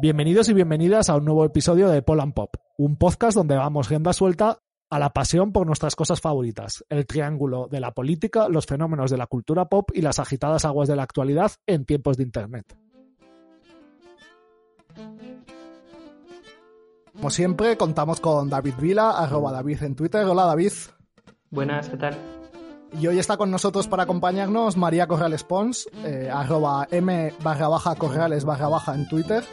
Bienvenidos y bienvenidas a un nuevo episodio de Poland Pop, un podcast donde damos rienda suelta a la pasión por nuestras cosas favoritas, el triángulo de la política, los fenómenos de la cultura pop y las agitadas aguas de la actualidad en tiempos de Internet. Como siempre, contamos con David Vila, arroba David en Twitter. Hola David. Buenas, ¿qué tal? Y hoy está con nosotros para acompañarnos María Corrales Pons, eh, arroba m barra baja Corrales barra baja en Twitter.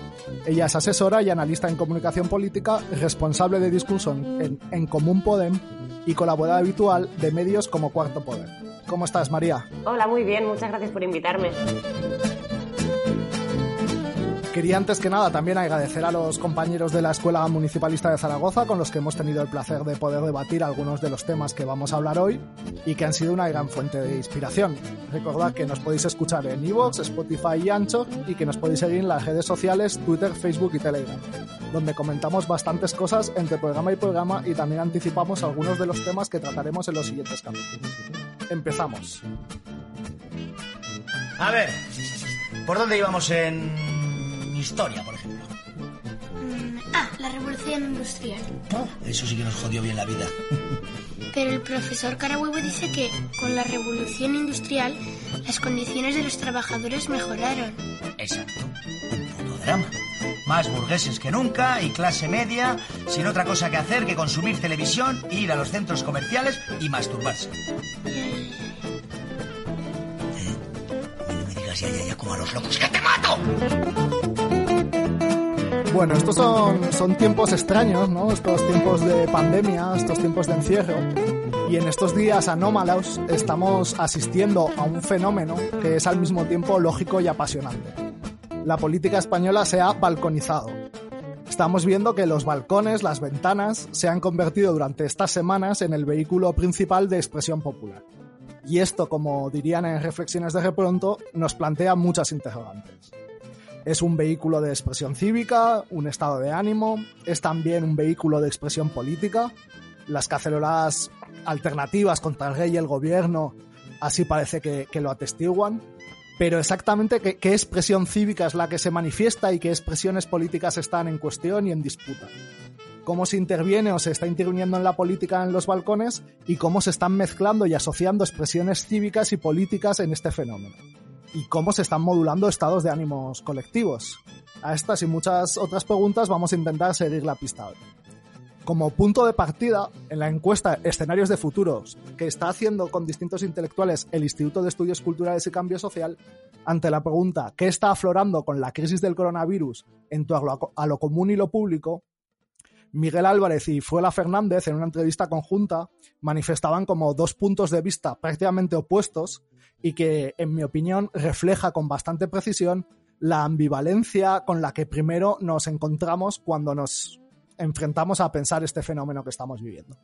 Ella es asesora y analista en comunicación política, responsable de discurso en, en Común Podem y colaboradora habitual de medios como Cuarto Poder. ¿Cómo estás, María? Hola, muy bien, muchas gracias por invitarme. Quería antes que nada también agradecer a los compañeros de la Escuela Municipalista de Zaragoza con los que hemos tenido el placer de poder debatir algunos de los temas que vamos a hablar hoy y que han sido una gran fuente de inspiración. Recordad que nos podéis escuchar en iVoox, Spotify y Anchor y que nos podéis seguir en las redes sociales Twitter, Facebook y Telegram, donde comentamos bastantes cosas entre programa y programa y también anticipamos algunos de los temas que trataremos en los siguientes capítulos. Empezamos. A ver, ¿por dónde íbamos en historia, por ejemplo? Ah, la revolución industrial. Eso sí que nos jodió bien la vida. Pero el profesor Carahuevo dice que con la revolución industrial las condiciones de los trabajadores mejoraron. Exacto. Un puto drama. Más burgueses que nunca y clase media sin otra cosa que hacer que consumir televisión, ir a los centros comerciales y masturbarse. ¿Eh? No me digas ya, ya, ya, como a los locos, ¡que te mato! Bueno, estos son, son tiempos extraños, ¿no? Estos tiempos de pandemia, estos tiempos de encierro. Y en estos días anómalos estamos asistiendo a un fenómeno que es al mismo tiempo lógico y apasionante. La política española se ha balconizado. Estamos viendo que los balcones, las ventanas, se han convertido durante estas semanas en el vehículo principal de expresión popular. Y esto, como dirían en Reflexiones de Repronto, nos plantea muchas interrogantes. Es un vehículo de expresión cívica, un estado de ánimo, es también un vehículo de expresión política. Las caceroladas alternativas contra el rey y el gobierno así parece que, lo atestiguan. Pero exactamente qué, qué expresión cívica es la que se manifiesta y qué expresiones políticas están en cuestión y en disputa cómo se interviene o se está interviniendo en la política en los balcones y cómo se están mezclando y asociando expresiones cívicas y políticas en este fenómeno y cómo se están modulando estados de ánimos colectivos. A estas y muchas otras preguntas vamos a intentar seguir la pista hoy. Como punto de partida, en la encuesta Escenarios de Futuros, que está haciendo con distintos intelectuales el Instituto de Estudios Culturales y Cambio Social, ante la pregunta ¿qué está aflorando con la crisis del coronavirus en torno a lo común y lo público? Miguel Álvarez y Fuela Fernández, en una entrevista conjunta, manifestaban como dos puntos de vista prácticamente opuestos y que, en mi opinión, refleja con bastante precisión la ambivalencia con la que primero nos encontramos cuando nos enfrentamos a pensar este fenómeno que estamos viviendo.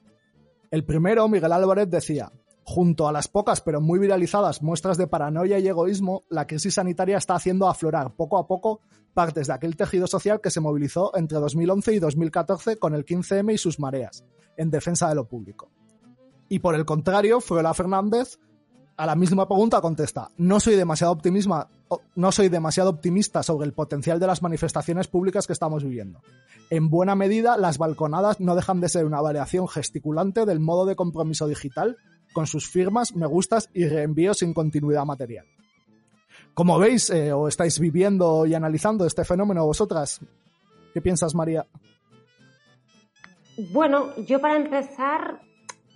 El primero, Miguel Álvarez, decía, junto a las pocas pero muy viralizadas muestras de paranoia y egoísmo, la crisis sanitaria está haciendo aflorar poco a poco partes de aquel tejido social que se movilizó entre 2011 y 2014 con el 15M y sus mareas, en defensa de lo público. Y por el contrario, Fruela Fernández a la misma pregunta contesta, no soy demasiado optimista, no soy demasiado optimista sobre el potencial de las manifestaciones públicas que estamos viviendo. En buena medida, las balconadas no dejan de ser una variación gesticulante del modo de compromiso digital, con sus firmas, me gustas y reenvíos sin continuidad material. Como veis, eh, o estáis viviendo y analizando este fenómeno vosotras, ¿qué piensas, María? Bueno, yo para empezar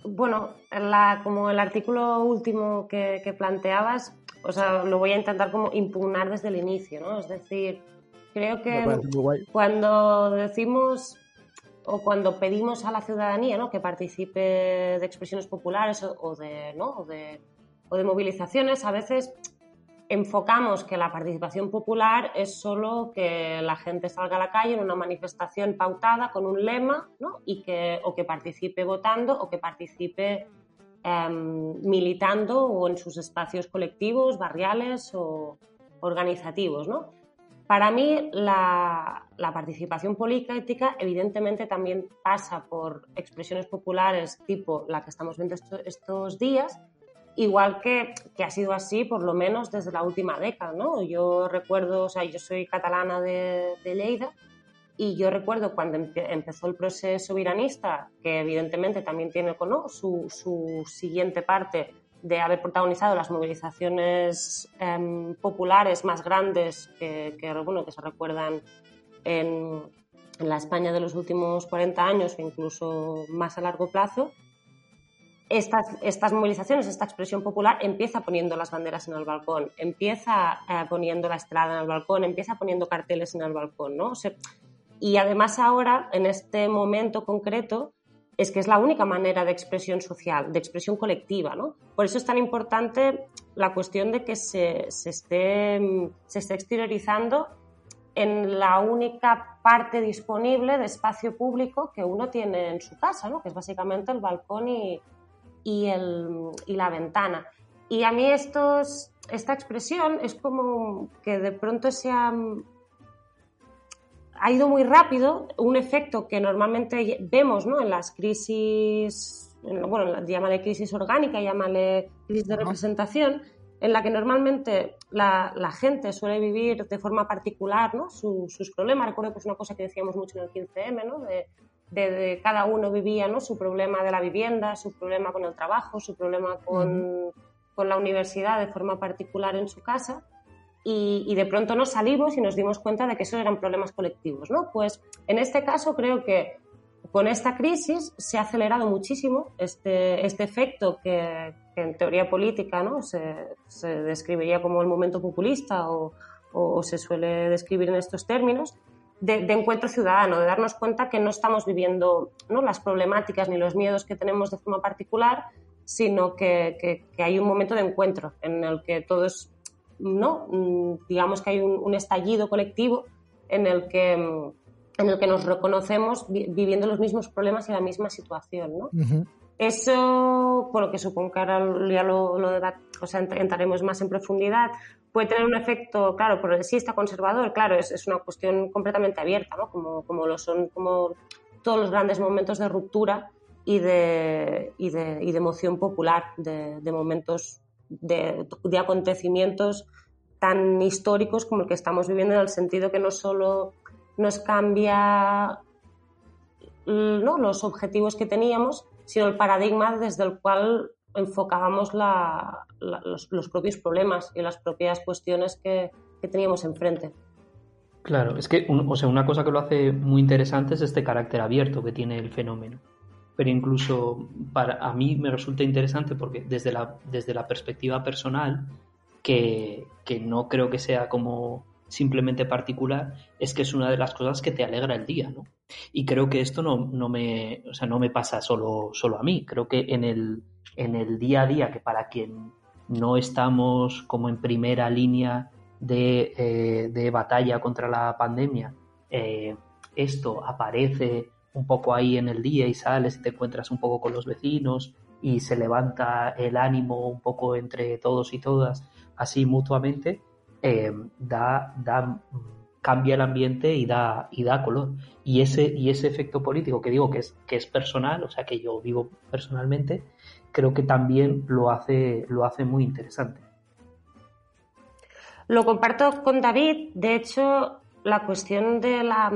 bueno, la, como el artículo último que, planteabas, o sea, lo voy a intentar como impugnar desde el inicio, ¿no? Es decir, creo que cuando decimos o cuando pedimos a la ciudadanía ¿no? que participe de expresiones populares o, de, ¿no? o, de, o de movilizaciones, a veces enfocamos que la participación popular es solo que la gente salga a la calle en una manifestación pautada con un lema ¿no? y que, o que participe votando o que participe em, militando o en sus espacios colectivos, barriales o organizativos. ¿no? Para mí la, participación política evidentemente también pasa por expresiones populares tipo la que estamos viendo estos días, igual que, que, ha sido así por lo menos desde la última década, ¿no? Yo recuerdo, o sea, yo soy catalana de, de Lleida y yo recuerdo cuando empezó el proceso viranista, que evidentemente también tiene ¿no? su, su, siguiente parte de haber protagonizado las movilizaciones em, populares más grandes que, que, bueno, que se recuerdan en, en la España de los últimos 40 años o incluso más a largo plazo, estas, estas, movilizaciones, esta expresión popular empieza poniendo las banderas en el balcón, empieza eh, poniendo la estrada en el balcón, empieza poniendo carteles en el balcón, ¿no? y además ahora, en este momento concreto, es que es la única manera de expresión social, de expresión colectiva, ¿no? Por eso es tan importante la cuestión de que se, se, esté, se esté exteriorizando en la única parte disponible de espacio público que uno tiene en su casa, ¿no? que es básicamente el balcón y, y, el, y la ventana. Y a mí estos, esta expresión es como que de pronto se ha, ha ido muy rápido, un efecto que normalmente vemos ¿no? en las crisis, bueno, llámale crisis orgánica, llámale crisis de representación, en la que normalmente la, la, gente suele vivir de forma particular ¿no? sus problemas. Recuerdo que es una cosa que decíamos mucho en el 15M, ¿no? de, de, cada uno vivía ¿no? su problema de la vivienda, su problema con el trabajo, su problema con, con la universidad de forma particular en su casa. Y, y, de pronto nos salimos y nos dimos cuenta de que esos eran problemas colectivos. ¿no? Pues en este caso creo que con esta crisis se ha acelerado muchísimo este, este efecto que, que en teoría política ¿no? se, se, describiría como el momento populista o, o, se suele describir en estos términos, de, encuentro ciudadano, de darnos cuenta que no estamos viviendo ¿no? las problemáticas ni los miedos que tenemos de forma particular, sino que, que, hay un momento de encuentro en el que todos, ¿no? Mm, digamos que hay un, estallido colectivo en el que en el que nos reconocemos viviendo los mismos problemas y la misma situación. ¿no? Eso, por lo que supongo que ahora ya lo, lo o sea, entraremos más en profundidad, puede tener un efecto, claro, progresista, conservador, claro, es, es una cuestión completamente abierta, ¿no? como, como lo son como todos los grandes momentos de ruptura y de, y de, y de emoción popular, de, de momentos de, de acontecimientos tan históricos como el que estamos viviendo en el sentido que no solo nos cambia ¿no? los objetivos que teníamos, sino el paradigma desde el cual enfocábamos los, propios problemas y las propias cuestiones que, teníamos enfrente. Claro, es que o sea, una cosa que lo hace muy interesante es este carácter abierto que tiene el fenómeno. Pero incluso para a mí me resulta interesante porque desde la, desde la perspectiva personal, que, que no creo que sea como simplemente particular, es que es una de las cosas que te alegra el día, ¿no? Y creo que esto no, no me, o sea, no me pasa solo, solo a mí. Creo que en el, en el día a día, que para quien no estamos como en primera línea de, eh, de batalla contra la pandemia, eh, esto aparece un poco ahí en el día y sales y te encuentras un poco con los vecinos y se levanta el ánimo un poco entre todos y todas, así mutuamente, eh, da, da, cambia el ambiente y da, y da color. Y ese, y ese efecto político que digo que es, que es personal, o sea, que yo vivo personalmente, creo que también lo hace, lo hace muy interesante. Lo comparto con David. De hecho, la cuestión de la,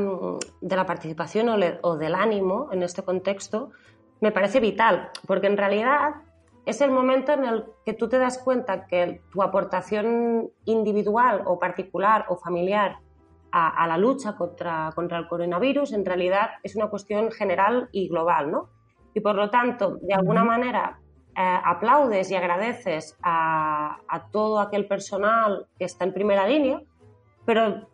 de la participación o, o del ánimo en este contexto me parece vital, porque en realidad es el momento en el que tú te das cuenta que tu aportación individual o particular o familiar a, a, la lucha contra, contra el coronavirus en realidad es una cuestión general y global, ¿no? Y por lo tanto, de alguna manera, eh, aplaudes y agradeces a, todo aquel personal que está en primera línea, pero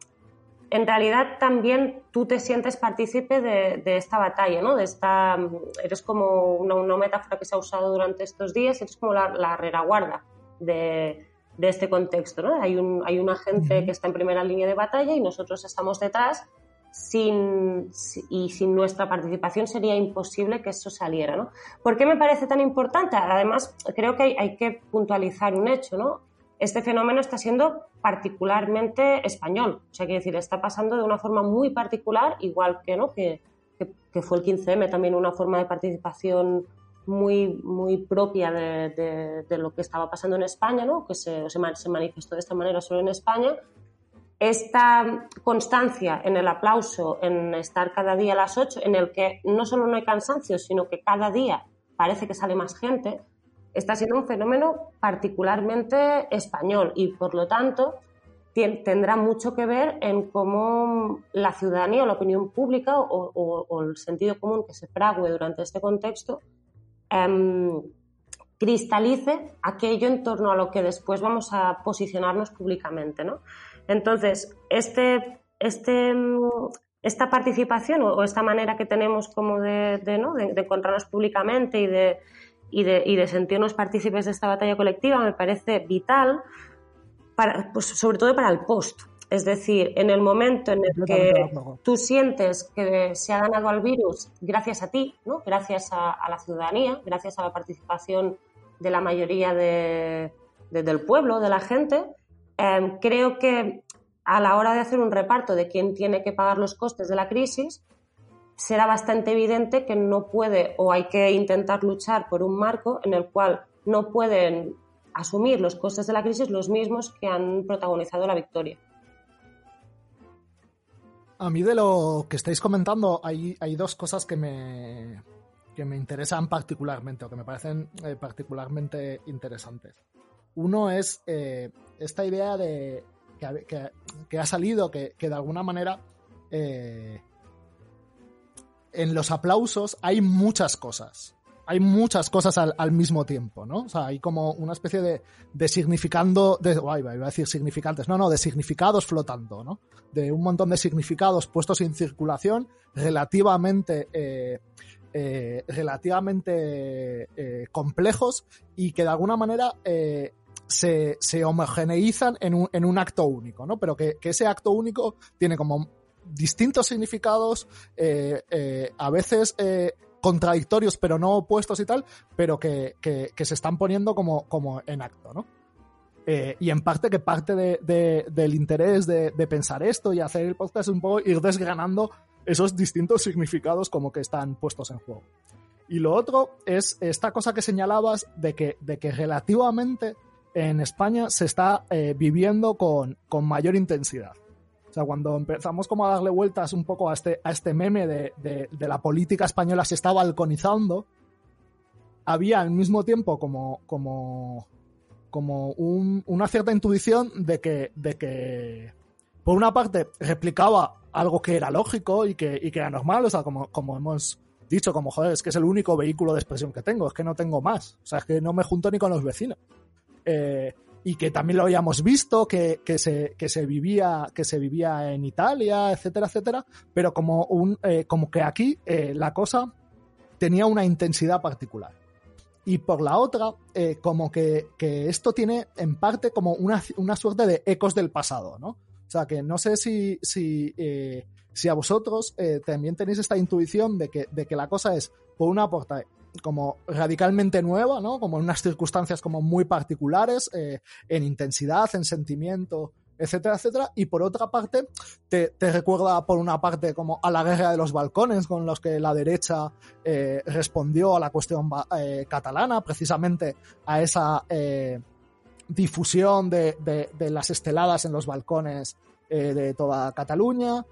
en realidad también tú te sientes partícipe de, esta batalla, ¿no? De esta, eres como una, metáfora que se ha usado durante estos días, eres como la, la rereguarda de, este contexto, ¿no? Hay, un, hay una gente que está en primera línea de batalla y nosotros estamos detrás sin, y sin nuestra participación sería imposible que eso saliera. ¿no? ¿Por qué me parece tan importante? Además, creo que hay, que puntualizar un hecho. ¿no? Este fenómeno está siendo particularmente español. O sea, quiere decir, está pasando de una forma muy particular, igual que, ¿no? que, que, fue el 15M también una forma de participación muy, muy propia de, de, lo que estaba pasando en España, ¿no? que se, se, se manifestó de esta manera solo en España esta constancia en el aplauso, en estar cada día a las 8, en el que no solo no hay cansancio, sino que cada día parece que sale más gente, está siendo un fenómeno particularmente español y por lo tanto tendrá mucho que ver en cómo la ciudadanía o la opinión pública o, el sentido común que se frague durante este contexto em, cristalice aquello en torno a lo que después vamos a posicionarnos públicamente. ¿no? Entonces, este, este, esta participación o, esta manera que tenemos como de, encontrarnos públicamente y de, y, de, sentirnos partícipes de esta batalla colectiva me parece vital, para, pues sobre todo para el post. Es decir, en el momento en el que tú sientes que se ha ganado al virus gracias a ti, ¿no? gracias a, la ciudadanía, gracias a la participación de la mayoría del pueblo, de la gente, Em, creo que a la hora de hacer un reparto de quién tiene que pagar los costes de la crisis, será bastante evidente que no puede o hay que intentar luchar por un marco en el cual no pueden asumir los costes de la crisis los mismos que han protagonizado la victoria. A mí de lo que estáis comentando hay, hay dos cosas que me, que me interesan particularmente o que me parecen eh, particularmente interesantes. Uno es eh, esta idea de que, ha salido, que, de alguna manera eh, en los aplausos hay muchas cosas. Hay muchas cosas al, mismo tiempo, ¿no? O sea, hay como una especie de, de significando, de, iba a decir significantes, no, no, de significados flotando, ¿no? De un montón de significados puestos en circulación relativamente eh, relativamente complejos y que de alguna manera se, se homogeneizan en un, en un, acto único, ¿no? Pero que, ese acto único tiene como distintos significados, eh, eh, a veces eh, contradictorios pero no opuestos y tal, pero que, se están poniendo como, como en acto, ¿no? y en parte que parte de, del interés de, pensar esto y hacer el podcast es un poco ir desgranando esos distintos significados como que están puestos en juego. Y lo otro es esta cosa que señalabas de que, de que relativamente en España se está eh, viviendo con, mayor intensidad. Sea, cuando empezamos como a darle vueltas un poco a este, a este meme de, la política española se está balconizando, había al mismo tiempo como, como, como una cierta intuición de que, de que, por una parte, replicaba algo que era lógico y que, y que era normal, o sea, como, como hemos dicho, como joder, es que es el único vehículo de expresión que tengo, es que no tengo más, o sea, es que no me junto ni con los vecinos. Eh, y que también lo habíamos visto, que, se, que, se vivía, que se vivía en Italia, etcétera, etcétera, pero como, un, eh, como que aquí eh, la cosa tenía una intensidad particular. Y por la otra, como que, esto tiene en parte como una, una, suerte de ecos del pasado, ¿no? O sea, que no sé si, si, si a vosotros también tenéis esta intuición de que, de que la cosa es, por una como radicalmente nueva, ¿no? Como en unas circunstancias como muy particulares, eh, en intensidad, en sentimiento, etcétera, etcétera. Y por otra parte, te, recuerda por una parte como a la guerra de los balcones con los que la derecha eh, respondió a la cuestión eh, catalana, precisamente a esa difusión de, de, las esteladas en los balcones de toda Cataluña.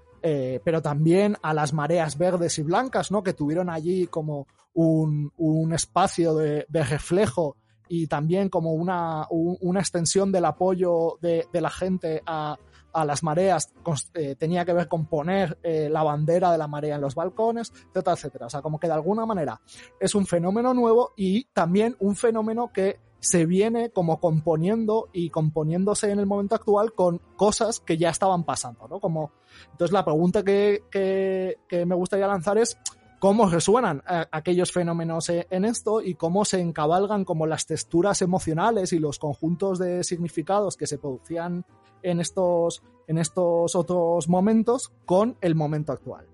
Pero también a las mareas verdes y blancas, ¿no? Que tuvieron allí como un, espacio de, reflejo y también como una, una extensión del apoyo de, la gente a, a las mareas eh, tenía que ver con poner eh, la bandera de la marea en los balcones, etcétera, etcétera. O sea, como que de alguna manera es un fenómeno nuevo y también un fenómeno que se viene como componiendo y componiéndose en el momento actual con cosas que ya estaban pasando, ¿no? Entonces la pregunta que, que, me gustaría lanzar es, cómo resuenan eh, aquellos fenómenos e, en esto y cómo se encabalgan como las texturas emocionales y los conjuntos de significados que se producían en estos, en estos otros momentos con el momento actual.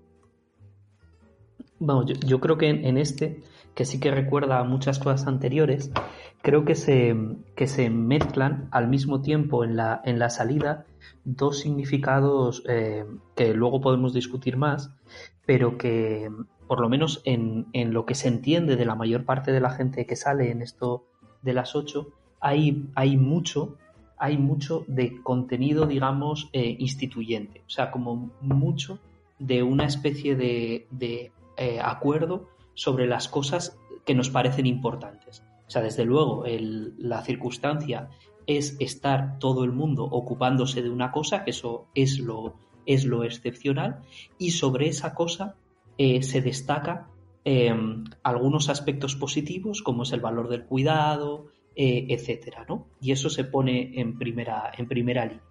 Vamos, yo, creo que en, este, que sí que recuerda a muchas cosas anteriores, creo que se, que se mezclan al mismo tiempo en la, en la salida dos significados eh, que luego podemos discutir más, pero que, por lo menos en, lo que se entiende de la mayor parte de la gente que sale en esto de las 8, hay, hay mucho hay mucho de contenido, digamos, eh, instituyente. O sea, como mucho de una especie de, eh, acuerdo sobre las cosas que nos parecen importantes. O sea, desde luego, la circunstancia es estar todo el mundo ocupándose de una cosa, que eso es lo, es lo excepcional, y sobre esa cosa eh, se destaca em, algunos aspectos positivos, como es el valor del cuidado, eh, etcétera, ¿no? Y eso se pone en primera, en primera línea.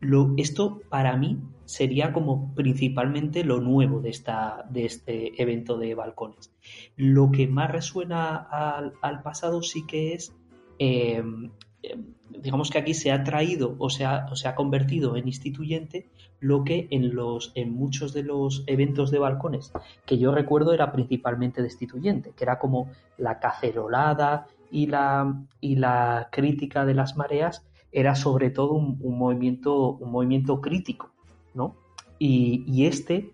Lo, esto para mí sería como principalmente lo nuevo de, esta, de este evento de balcones. Lo que más resuena al, pasado sí que es em, digamos que aquí se ha traído o se ha, o se ha convertido en instituyente lo que en, los, en muchos de los eventos de balcones que yo recuerdo era principalmente destituyente, que era como la cacerolada y la, y la crítica de las mareas era sobre todo un, movimiento, un movimiento crítico, ¿no? Y, este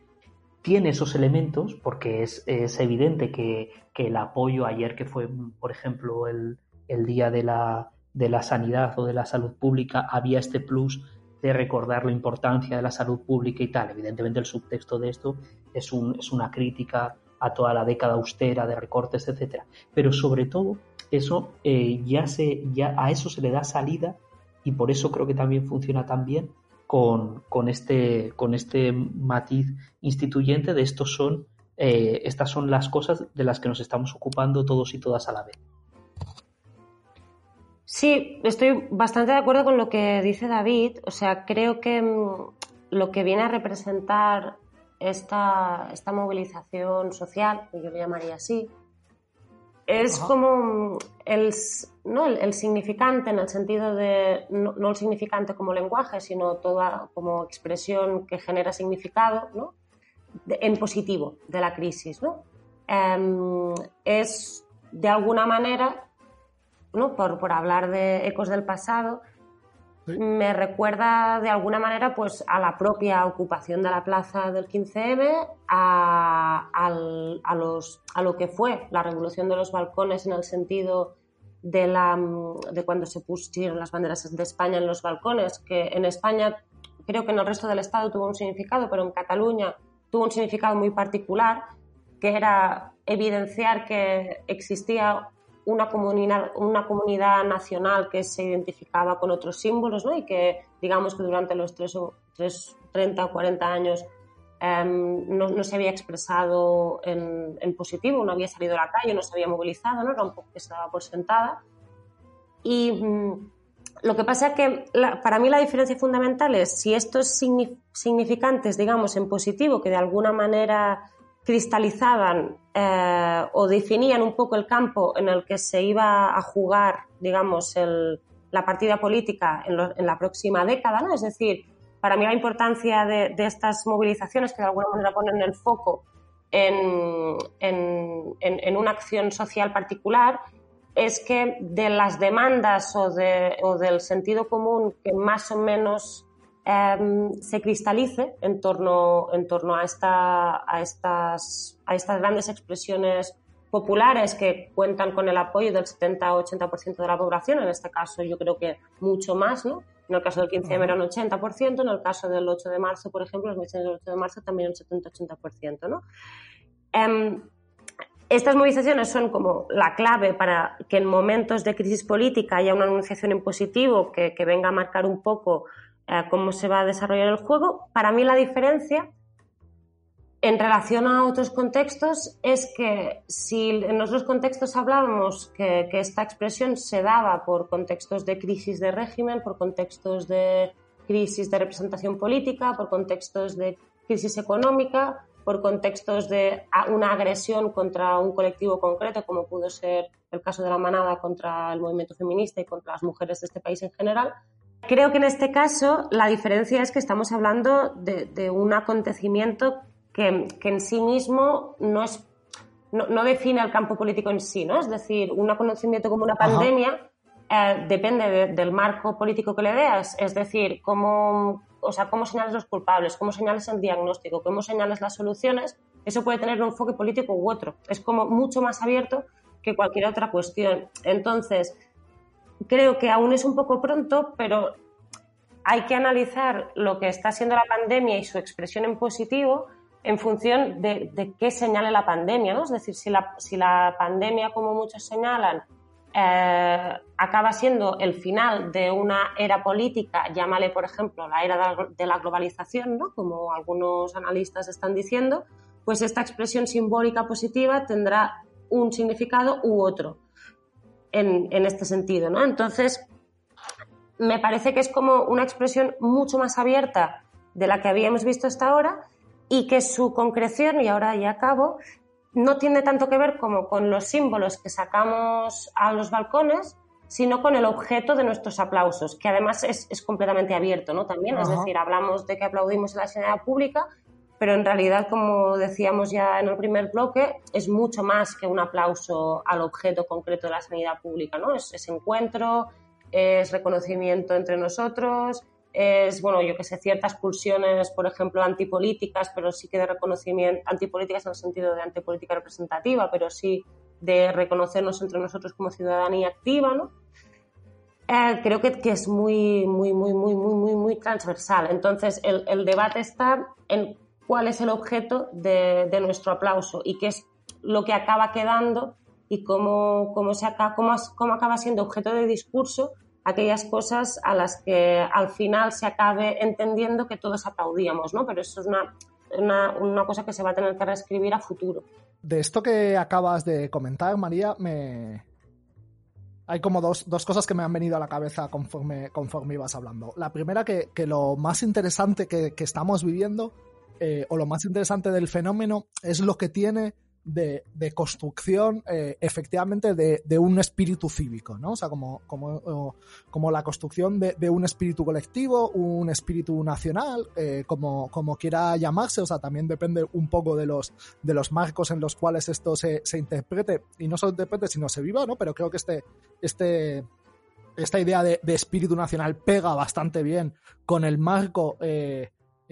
tiene esos elementos porque es, evidente que, que, el apoyo ayer que fue, por ejemplo, el, el día de la, de la sanidad o de la salud pública había este plus de recordar la importancia de la salud pública y tal. Evidentemente el subtexto de esto es, un, es una crítica a toda la década austera de recortes, etcétera. Pero sobre todo eso eh, ya se ya a eso se le da salida y por eso creo que también funciona tan bien con, con este con este matiz instituyente de estos son eh, estas son las cosas de las que nos estamos ocupando todos y todas a la vez. Sí, estoy bastante de acuerdo con lo que dice David. O sea, creo que mm, lo que viene a representar esta, esta movilización social, que yo le llamaría así, es como mm, el, ¿no? El, significante en el sentido de, no, el significante como lenguaje, sino toda como expresión que genera significado, ¿no? en positivo de la crisis. ¿no? Em, es de alguna manera por, hablar de ecos del pasado, me recuerda de alguna manera pues, a la propia ocupación de la plaza del 15M, a, los, a lo que fue la revolución de los balcones en el sentido de, la, de cuando se pusieron las banderas de España en los balcones, que en España creo que en el resto del Estado tuvo un significado, pero en Cataluña tuvo un significado muy particular, que era evidenciar que existía una comunidad, una comunidad nacional que se identificaba con otros símbolos ¿no? y que digamos que durante los tres, o, 30 o 40 años em, no, se había expresado en, positivo, no había salido a la calle, no se había movilizado, ¿no? era un poco que estaba por sentada. Y mm, lo que pasa es que para mí la diferencia fundamental es si estos significantes, digamos, en positivo, que de alguna manera cristalizaban eh, o definían un poco el campo en el que se iba a jugar, digamos, la partida política en, la próxima década, ¿no? Es decir, para mí la importancia de, estas movilizaciones que de alguna manera ponen el foco en, en, una acción social particular es que de las demandas o, de, o del sentido común que más o menos Em, se cristalice en torno, en torno a, esta, a, estas, a estas grandes expresiones populares que cuentan con el apoyo del 70 o 80% de la población, en este caso yo creo que mucho más, ¿no? En el caso del 15M era un 80%, en el caso del 8 de marzo, por ejemplo, los movilizaciones del 8 de marzo también un 70-80%, ¿no? Em, estas movilizaciones son como la clave para que en momentos de crisis política haya una anunciación en positivo que, que venga a marcar un poco cómo se va a desarrollar el juego. Para mí la diferencia en relación a otros contextos es que si en otros contextos hablábamos que, esta expresión se daba por contextos de crisis de régimen, por contextos de crisis de representación política, por contextos de crisis económica, por contextos de una agresión contra un colectivo concreto, como pudo ser el caso de la manada contra el movimiento feminista y contra las mujeres de este país en general. Creo que en este caso la diferencia es que estamos hablando de un acontecimiento que, en sí mismo no, es, no, define el campo político en sí, ¿no? Es decir, un conocimiento como una pandemia eh, depende del marco político que le veas, es decir, cómo, o sea, cómo señales los culpables, cómo señales el diagnóstico, cómo señales las soluciones, eso puede tener un enfoque político u otro. Es como mucho más abierto que cualquier otra cuestión. Entonces, creo que aún es un poco pronto, pero hay que analizar lo que está siendo la pandemia y su expresión en positivo en función de, qué señale la pandemia, ¿no? Es decir, si la, si la pandemia, como muchos señalan, eh, acaba siendo el final de una era política, llámale, por ejemplo, la era de la globalización, ¿no? Como algunos analistas están diciendo, pues esta expresión simbólica positiva tendrá un significado u otro en, en este sentido, ¿no? Entonces, me parece que es como una expresión mucho más abierta de la que habíamos visto hasta ahora y que su concreción, y ahora ya acabo, no tiene tanto que ver como con los símbolos que sacamos a los balcones, sino con el objeto de nuestros aplausos, que además es, es completamente abierto, ¿no? También, es decir, hablamos de que aplaudimos en la sanidad pública, pero en realidad, como decíamos ya en el primer bloque, es mucho más que un aplauso al objeto concreto de la sanidad pública, ¿no? Es, es encuentro, es reconocimiento entre nosotros, es, bueno, yo que sé, ciertas pulsiones, por ejemplo, antipolíticas, pero sí que de reconocimiento, antipolíticas en el sentido de antipolítica representativa, pero sí de reconocernos entre nosotros como ciudadanía activa, ¿no? Eh, creo que, que, es muy, muy, muy, muy, muy, muy, muy transversal. Entonces, el, el debate está en cuál es el objeto de, de, nuestro aplauso y qué es lo que acaba quedando y cómo, cómo, se acaba, cómo, cómo acaba siendo objeto de discurso aquellas cosas a las que al final se acabe entendiendo que todos aplaudíamos, ¿no? Pero eso es una, una, cosa que se va a tener que reescribir a futuro. De esto que acabas de comentar, María, me... Hay como dos, dos, cosas que me han venido a la cabeza conforme, conforme ibas hablando. La primera, que, que lo más interesante que, que estamos viviendo, eh, o lo más interesante del fenómeno, es lo que tiene de, construcción eh, efectivamente de, un espíritu cívico, ¿no? O sea, como, como, como la construcción de, un espíritu colectivo, un espíritu nacional, eh, como, como quiera llamarse, o sea, también depende un poco de los, de los marcos en los cuales esto se, interprete, y no solo interprete, sino se viva, ¿no? Pero creo que este, este, esta idea de, espíritu nacional pega bastante bien con el marco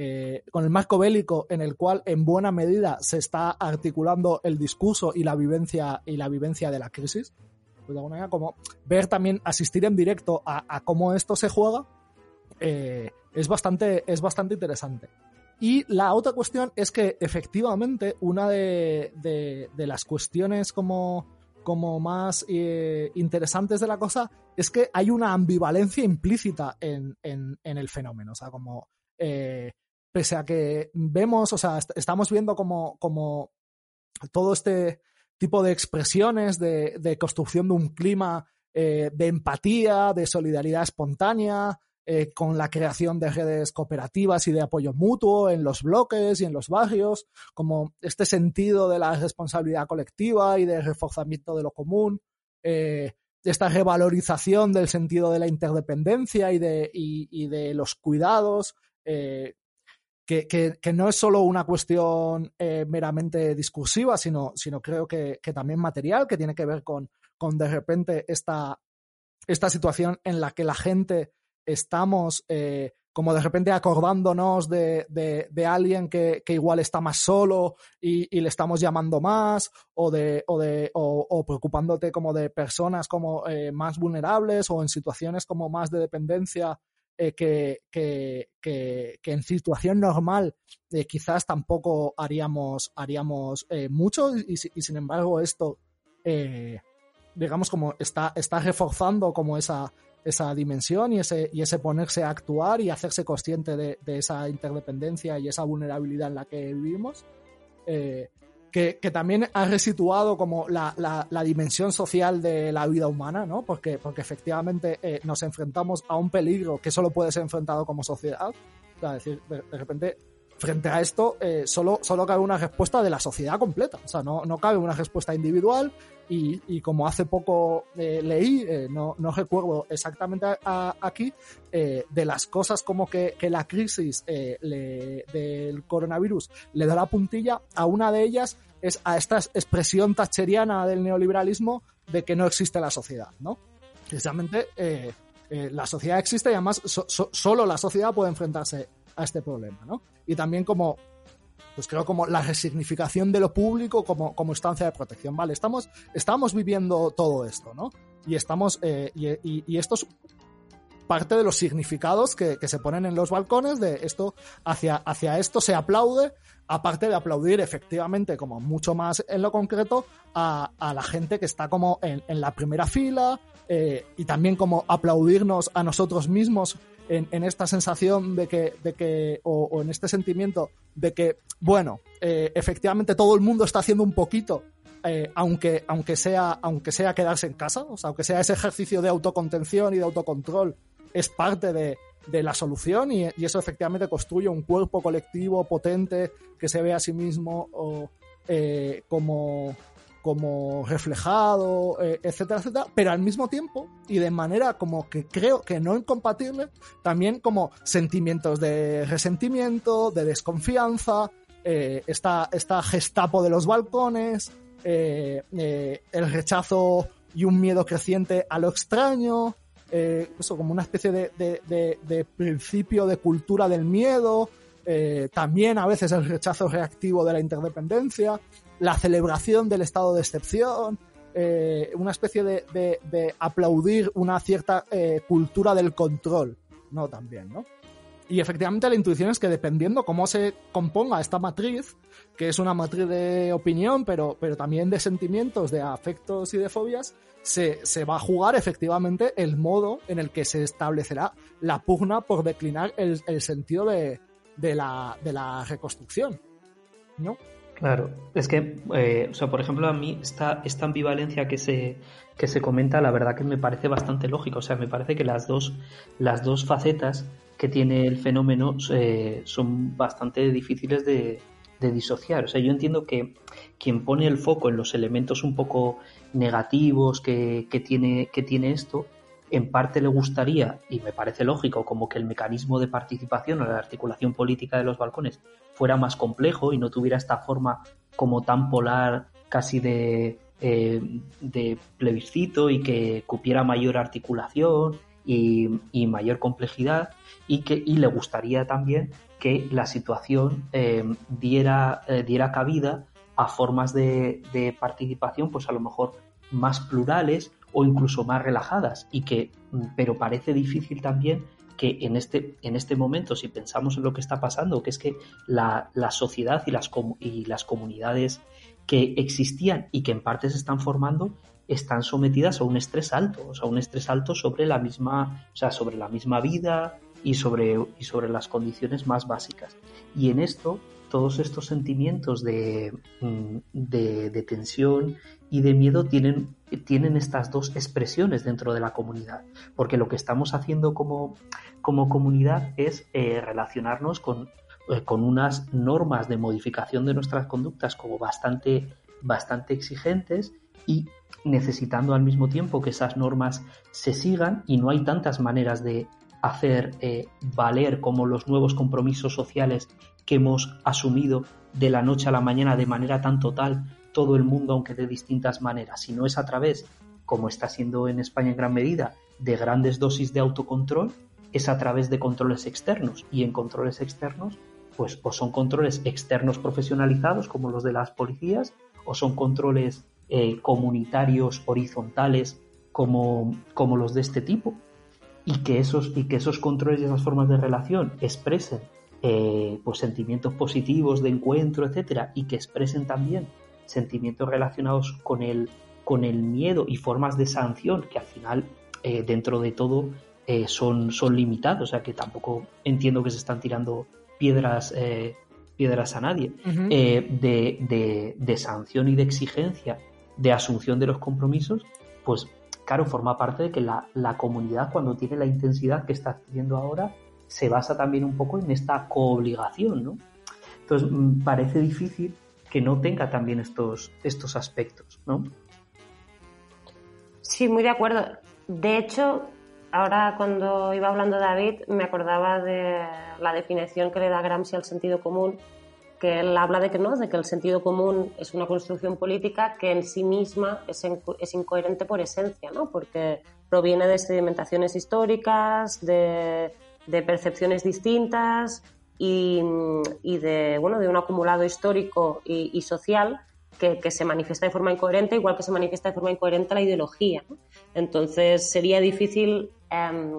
eh, con el marco bélico en el cual en buena medida se está articulando el discurso y la vivencia y la vivencia de la crisis. Pues de alguna manera, como ver también, asistir en directo a, cómo esto se juega, eh, es, bastante, es bastante interesante. Y la otra cuestión es que efectivamente una de, las cuestiones como, como más eh, interesantes de la cosa es que hay una ambivalencia implícita en, el fenómeno. O sea, como pese a que vemos, o sea, estamos viendo como, como todo este tipo de expresiones de, construcción de un clima eh, de empatía, de solidaridad espontánea, eh, con la creación de redes cooperativas y de apoyo mutuo en los bloques y en los barrios, como este sentido de la responsabilidad colectiva y de reforzamiento de lo común, eh, esta revalorización del sentido de la interdependencia y de, y de los cuidados, que, no es solo una cuestión eh, meramente discursiva, sino, sino creo que, también material, que tiene que ver con, con de repente esta, esta situación en la que la gente estamos eh, como de repente acordándonos de, de, alguien que, igual está más solo y, le estamos llamando más, o de, o de, o, preocupándote como de personas como eh, más vulnerables o en situaciones como más de dependencia eh, que, que, que, en situación normal eh, quizás tampoco haríamos, haríamos eh, mucho y, sin embargo esto digamos como está, está reforzando como esa, esa dimensión y ese, y ese ponerse a actuar y hacerse consciente de, esa interdependencia y esa vulnerabilidad en la que vivimos. Que, también ha resituado como la, la, dimensión social de la vida humana, ¿no? Porque, porque efectivamente eh, nos enfrentamos a un peligro que solo puede ser enfrentado como sociedad. es decir, de, repente frente a esto eh, solo, solo cabe una respuesta de la sociedad completa. O sea, no, no cabe una respuesta individual y, y como hace poco eh, leí, eh, no, no, recuerdo exactamente aquí, de las cosas como que, que la crisis del coronavirus le da la puntilla, a una de ellas es a esta expresión tacheriana del neoliberalismo de que no existe la sociedad, ¿no? Precisamente la sociedad existe y además solo la sociedad puede enfrentarse a este problema, ¿no? Y también como, pues creo como la resignificación de lo público como, como instancia de protección, ¿vale? Estamos, estamos viviendo todo esto, ¿no? Y estamos, eh, y, esto es parte de los significados que, se ponen en los balcones de esto, hacia, hacia esto se aplaude, aparte de aplaudir efectivamente como mucho más en lo concreto a, la gente que está como en, la primera fila eh, y también como aplaudirnos a nosotros mismos en, esta sensación de que, de que o, en este sentimiento de que, bueno, eh, efectivamente todo el mundo está haciendo un poquito, eh, aunque, aunque, sea, aunque sea quedarse en casa, o sea, aunque sea ese ejercicio de autocontención y de autocontrol, es parte de, de la solución y, eso efectivamente construye un cuerpo colectivo potente que se ve a sí mismo eh, como, como reflejado, eh, etcétera, etcétera, pero al mismo tiempo y de manera como que creo que no incompatible, también como sentimientos de resentimiento, de desconfianza, eh, esta, esta gestapo de los balcones, eh, el rechazo y un miedo creciente a lo extraño, eso como una especie de, de, de, principio de cultura del miedo, también a veces el rechazo reactivo de la interdependencia, la celebración del estado de excepción, eh, una especie de, aplaudir una cierta eh, cultura del control, ¿no? También, ¿no? Y efectivamente la intuición es que dependiendo cómo se componga esta matriz, que es una matriz de opinión, pero, pero también de sentimientos, de afectos y de fobias, se, va a jugar efectivamente el modo en el que se establecerá la pugna por declinar el, sentido de, la, reconstrucción, ¿no? Claro, es que, eh, o sea, por ejemplo, a mí esta, esta ambivalencia que se, que se comenta, la verdad que me parece bastante lógica. O sea, me parece que las dos, las dos facetas que tiene el fenómeno eh, son bastante difíciles de, de, disociar. O sea, yo entiendo que quien pone el foco en los elementos un poco negativos que, que, tiene, que tiene esto, en parte le gustaría, y me parece lógico, como que el mecanismo de participación o la articulación política de los balcones fuera más complejo y no tuviera esta forma como tan polar casi de, eh, de plebiscito y que cupiera mayor articulación y, mayor complejidad y que y le gustaría también que la situación eh, diera, eh, diera cabida a formas de, participación pues a lo mejor más plurales o incluso más relajadas y que mm, pero parece difícil también que en este, en este momento, si pensamos en lo que está pasando, que es que la, sociedad y las, y las comunidades que existían y que en parte se están formando están sometidas a un estrés alto, o sea, un estrés alto sobre la misma, o sea, sobre la misma vida y sobre, y sobre las condiciones más básicas. Y en esto, todos estos sentimientos de, mm, de, tensión y de miedo tienen, estas dos expresiones dentro de la comunidad, porque lo que estamos haciendo como, comunidad es eh, relacionarnos con, eh, con, unas normas de modificación de nuestras conductas como bastante, bastante exigentes y necesitando al mismo tiempo que esas normas se sigan y no hay tantas maneras de hacer eh, valer como los nuevos compromisos sociales que hemos asumido de la noche a la mañana de manera tan total todo el mundo, aunque de distintas maneras. Si no es a través, como está siendo en España en gran medida, de grandes dosis de autocontrol, es a través de controles externos. Y en controles externos, pues o son controles externos profesionalizados, como los de las policías, o son controles eh, comunitarios horizontales, como, como los de este tipo. Y que esos, y que esos controles y esas formas de relación expresen eh, pues sentimientos positivos de encuentro, etcétera, y que expresen también sentimientos relacionados con el, con el miedo y formas de sanción que al final eh, dentro de todo eh, son, son limitados, o sea que tampoco entiendo que se están tirando piedras, piedras a nadie. De, de, sanción y de exigencia, de asunción de los compromisos, pues claro, forma parte de que la, la comunidad cuando tiene la intensidad que está teniendo ahora, se basa también un poco en esta coobligación, ¿no? Entonces, mm, parece difícil que no tenga también estos, estos aspectos, ¿no? Sí, muy de acuerdo. De hecho, ahora cuando iba hablando David, me acordaba de la definición que le da Gramsci al sentido común, que él habla de que no, de que el sentido común es una construcción política que en sí misma es, es incoherente por esencia, ¿no? Porque proviene de sedimentaciones históricas, de de percepciones distintas y, de, bueno, de un acumulado histórico y, social que, se manifiesta de forma incoherente, igual que se manifiesta de forma incoherente la ideología. Entonces sería difícil em,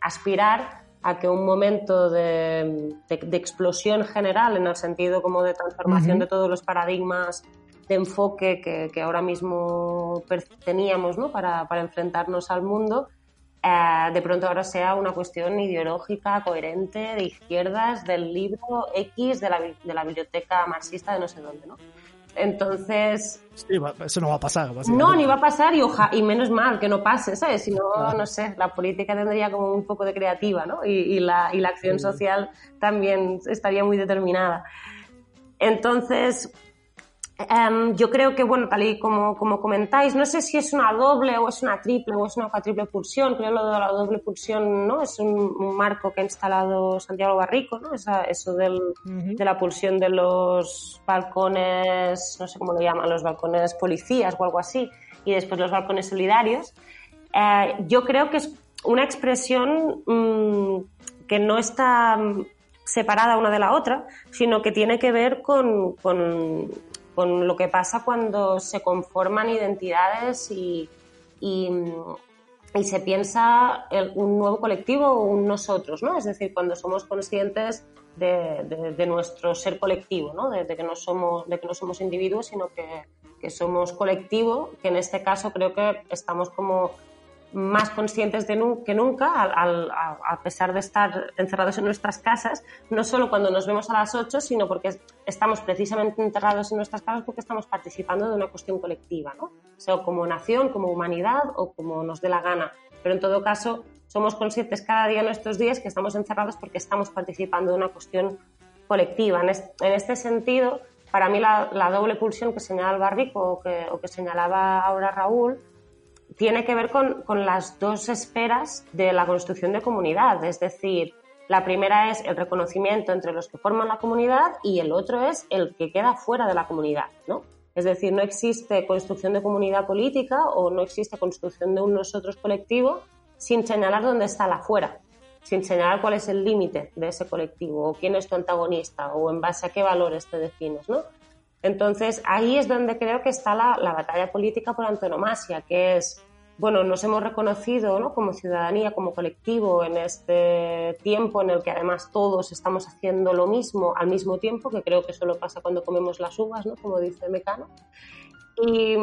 aspirar a que un momento de, explosión general, en el sentido como de transformación de todos los paradigmas de enfoque que, ahora mismo teníamos ¿no? para, para enfrentarnos al mundo, eh, de pronto ahora sea una cuestión ideológica, coherente, de izquierdas, del libro X de la, de la biblioteca marxista de no sé dónde, ¿no? Entonces... Sí, eso no va a pasar. No, ni va a pasar y, y menos mal que no pase, ¿sabes? Si no, no sé, la política tendría como un poco de creativa, ¿no? Y, y, la, y la acción social también estaría muy determinada. Entonces, Em, yo creo que, bueno, tal y como, como, comentáis, no sé si es una doble o es una triple o es una cuatriple pulsión. Creo lo de la doble pulsión, ¿no? Es un, marco que ha instalado Santiago Barrico, ¿no? eso del, de la pulsión de los balcones, no sé cómo lo llaman, los balcones policías o algo así, y después los balcones solidarios. Eh, yo creo que es una expresión mm, que no está separada una de la otra, sino que tiene que ver con, con con lo que pasa cuando se conforman identidades y, y, se piensa un nuevo colectivo o un nosotros, ¿no? Es decir, cuando somos conscientes de, de, nuestro ser colectivo, ¿no? De, que no somos, de que no somos individuos, sino que, que somos colectivo, que en este caso creo que estamos como más conscientes de que nunca, a pesar de estar encerrados en nuestras casas, no solo cuando nos vemos a las 8, sino porque estamos precisamente encerrados en nuestras casas porque estamos participando de una cuestión colectiva, ¿no? sea como nación, como humanidad o como nos dé la gana. Pero en todo caso, somos conscientes cada día en estos días que estamos encerrados porque estamos participando de una cuestión colectiva. En, este sentido, para mí la, doble pulsión que señala Barrico o que, o que señalaba ahora Raúl, tiene que ver con, las dos esferas de la construcción de comunidad, es decir, la primera es el reconocimiento entre los que forman la comunidad y el otro es el que queda fuera de la comunidad, ¿no? Es decir, no existe construcción de comunidad política o no existe construcción de un nosotros colectivo sin señalar dónde está la fuera, sin señalar cuál es el límite de ese colectivo o quién es tu antagonista o en base a qué valores te defines, ¿no? Entonces, ahí es donde creo que está la, la batalla política por antonomasia, que es bueno, nos hemos reconocido ¿no? como ciudadanía, como colectivo en este tiempo en el que además todos estamos haciendo lo mismo al mismo tiempo, que creo que solo pasa cuando comemos las uvas, ¿no? como dice Mecano. Y,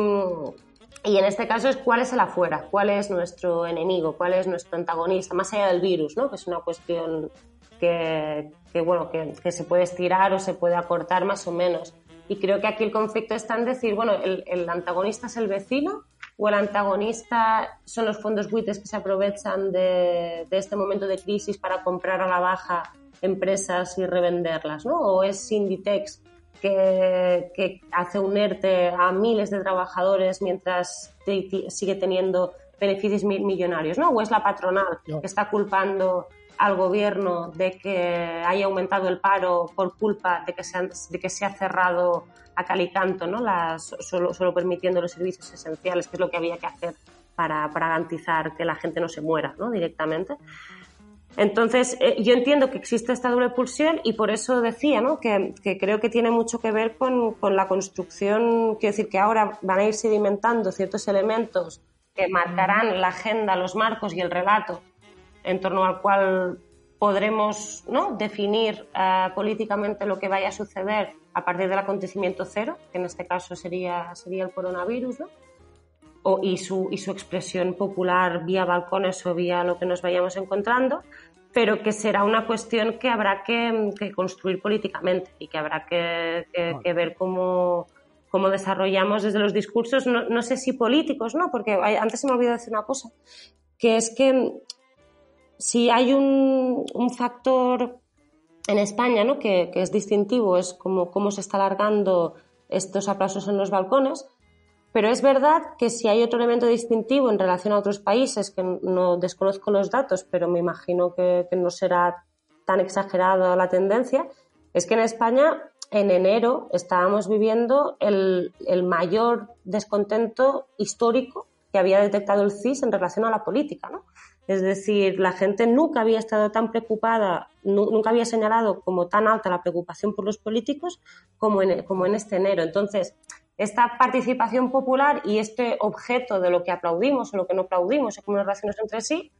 y en este caso es cuál es el afuera, cuál es nuestro enemigo, cuál es nuestro antagonista, más allá del virus, ¿no? que es una cuestión que, que bueno, que, que, se puede estirar o se puede acortar más o menos. Y creo que aquí el conflicto está en decir, bueno, el, el antagonista es el vecino o el antagonista son los fondos buitres que se aprovechan de, este momento de crisis para comprar a la baja empresas y revenderlas, ¿no? O es Inditex que, que hace un ERTE a miles de trabajadores mientras sigue teniendo beneficios millonarios, ¿no? O es la patronal que está culpando al gobierno de que haya aumentado el paro por culpa de que se, de que se ha cerrado a cal y canto, ¿no? Las, solo, solo, permitiendo los servicios esenciales, que es lo que había que hacer para, para garantizar que la gente no se muera ¿no? directamente. Entonces, eh, yo entiendo que existe esta doble pulsión y por eso decía ¿no? que, que creo que tiene mucho que ver con, con, la construcción, quiero decir que ahora van a ir sedimentando ciertos elementos que marcarán la agenda, los marcos y el relato en torno al cual podremos ¿no? definir eh, políticamente lo que vaya a suceder a partir del acontecimiento cero, que en este caso sería, sería el coronavirus, ¿no? y, su, y su expresión popular vía balcones o vía lo que nos vayamos encontrando, pero que será una cuestión que habrá que, construir políticamente y que habrá que, ver cómo, cómo, desarrollamos desde los discursos, no, sé si políticos, ¿no? Porque antes se me olvidó decir una cosa, que es que si hay un, un factor en España ¿no? que, es distintivo, es como cómo se está alargando estos aplausos en los balcones, pero es verdad que si hay otro elemento distintivo en relación a otros países, que no desconozco los datos, pero me imagino que, no será tan exagerada la tendencia, es que en España en enero estábamos viviendo el, mayor descontento histórico que había detectado el CIS en relación a la política. ¿no? Es decir, la gente nunca había estado tan preocupada, nunca había señalado como tan alta la preocupación por los políticos como en, como en este enero. Entonces, esta participación popular y este objeto de lo que aplaudimos o lo que no aplaudimos, como las relaciones entre sí,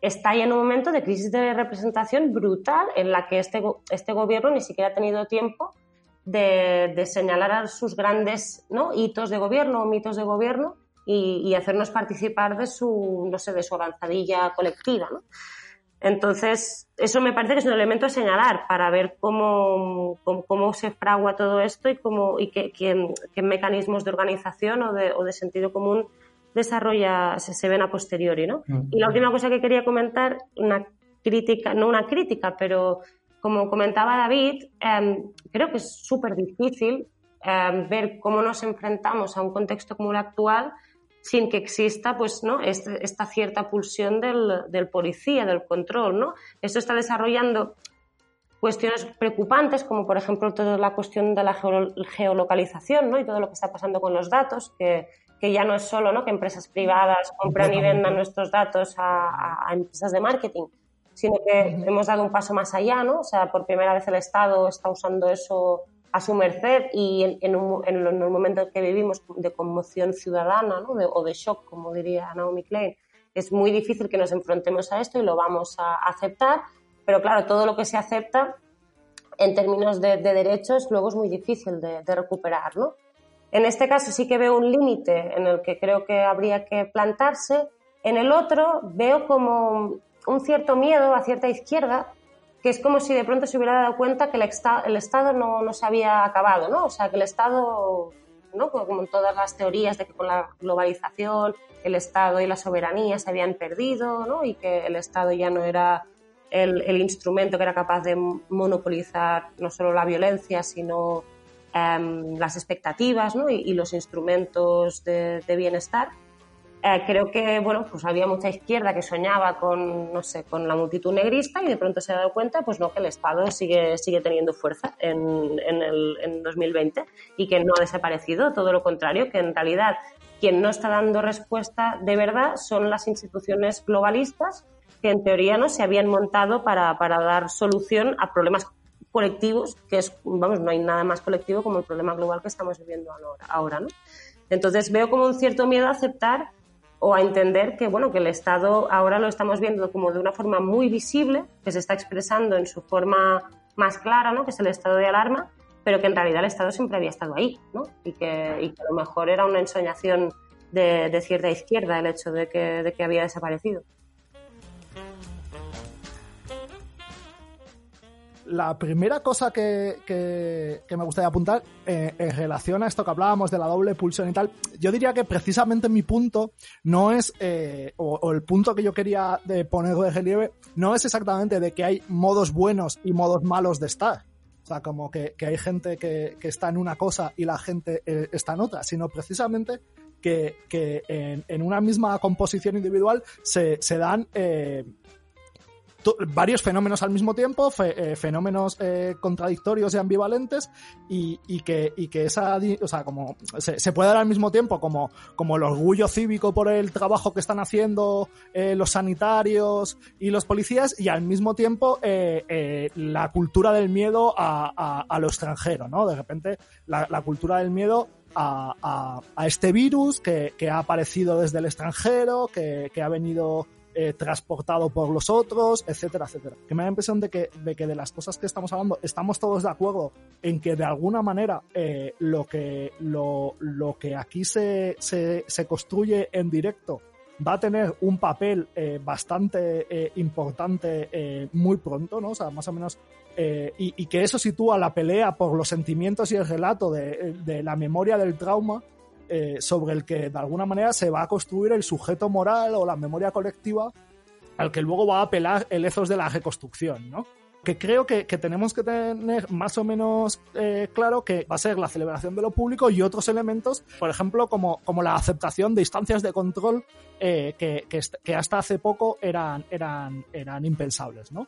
está ahí en un momento de crisis de representación brutal en la que este, este gobierno ni siquiera ha tenido tiempo de, señalar a sus grandes ¿no? hitos de gobierno o mitos de gobierno y, y, hacernos participar de su, no sé, de su avanzadilla colectiva. ¿no? Entonces, eso me parece que es un elemento a señalar para ver cómo, cómo, se fragua todo esto y, cómo, y qué, qué, mecanismos de organización o de, o de sentido común desarrolla, se, ven a posteriori. ¿no? Mm. Y la última cosa que quería comentar, una crítica, no una crítica, pero como comentaba David, em, creo que es súper difícil em, ver cómo nos enfrentamos a un contexto como el actual sin que exista pues, ¿no? Este, esta cierta pulsión del, del, policía, del control. ¿no? Esto está desarrollando cuestiones preocupantes, como por ejemplo toda la cuestión de la geolocalización ¿no? y todo lo que está pasando con los datos, que, que ya no es solo ¿no? que empresas privadas compran y vendan nuestros datos a, a, empresas de marketing, sino que hemos dado un paso más allá, ¿no? O sea, por primera vez el Estado está usando eso a su merced y en, un, en, el momento que vivimos de conmoción ciudadana ¿no? o de shock, como diría Naomi Klein, es muy difícil que nos enfrentemos a esto y lo vamos a aceptar, pero claro, todo lo que se acepta en términos de, derechos luego es muy difícil de, de, recuperar. ¿no? En este caso sí que veo un límite en el que creo que habría que plantarse, en el otro veo como un cierto miedo a cierta izquierda que es como si de pronto se hubiera dado cuenta que el, el Estado no, no, se había acabado, ¿no? O sea, que el Estado, ¿no? Como en todas las teorías de que con la globalización el Estado y la soberanía se habían perdido, ¿no? Y que el Estado ya no era el, el instrumento que era capaz de monopolizar no solo la violencia, sino em, las expectativas, ¿no? Y, los instrumentos de bienestar. Eh, creo que bueno pues había mucha izquierda que soñaba con no sé con la multitud negrista y de pronto se ha dado cuenta pues no que el Estado sigue sigue teniendo fuerza en, en el en 2020 y que no ha desaparecido todo lo contrario que en realidad quien no está dando respuesta de verdad son las instituciones globalistas que en teoría no se habían montado para, para dar solución a problemas colectivos que es vamos no hay nada más colectivo como el problema global que estamos viviendo ahora, ahora ¿no? entonces veo como un cierto miedo a aceptar o a entender que, bueno, que el Estado ahora lo estamos viendo como de una forma muy visible, que se está expresando en su forma más clara, ¿no? que es el estado de alarma, pero que en realidad el Estado siempre había estado ahí, ¿no? y, que, y que a lo mejor era una ensoñación de, de cierta izquierda el hecho de que, de que había desaparecido. La primera cosa que, que, me gustaría apuntar eh, en relación a esto que hablábamos de la doble pulsión y tal, yo diría que precisamente mi punto no es, eh, o, el punto que yo quería poner de relieve, no es exactamente de que hay modos buenos y modos malos de estar. O sea, como que, que hay gente que, está en una cosa y la gente eh, está en otra, sino precisamente que, en, en, una misma composición individual se, se dan varios fenómenos al mismo tiempo, eh, fenómenos eh, contradictorios y ambivalentes, y, que, y que esa, o sea, como se, puede dar al mismo tiempo como, como el orgullo cívico por el trabajo que están haciendo eh, los sanitarios y los policías, y al mismo tiempo la cultura del miedo a, a, lo extranjero, ¿no? De repente, la, cultura del miedo a, a, este virus que, que, ha aparecido desde el extranjero, que, que ha venido eh, transportado por los otros, etcétera, etcétera. Que me da la impresión de que, de las cosas que estamos hablando estamos todos de acuerdo en que de alguna manera eh, lo, que, lo, lo que aquí se, se, se construye en directo va a tener un papel eh, bastante importante muy pronto, ¿no? O sea, más o menos. Y, y, que eso sitúa la pelea por los sentimientos y el relato de, de la memoria del trauma sobre el que de alguna manera se va a construir el sujeto moral o la memoria colectiva al que luego va a apelar el ethos de la reconstrucción, ¿no? que creo que, tenemos que tener más o menos eh, claro que va a ser la celebración de lo público y otros elementos, por ejemplo, como, como la aceptación de instancias de control eh, que, que, hasta hace poco eran, eran, eran impensables, ¿no?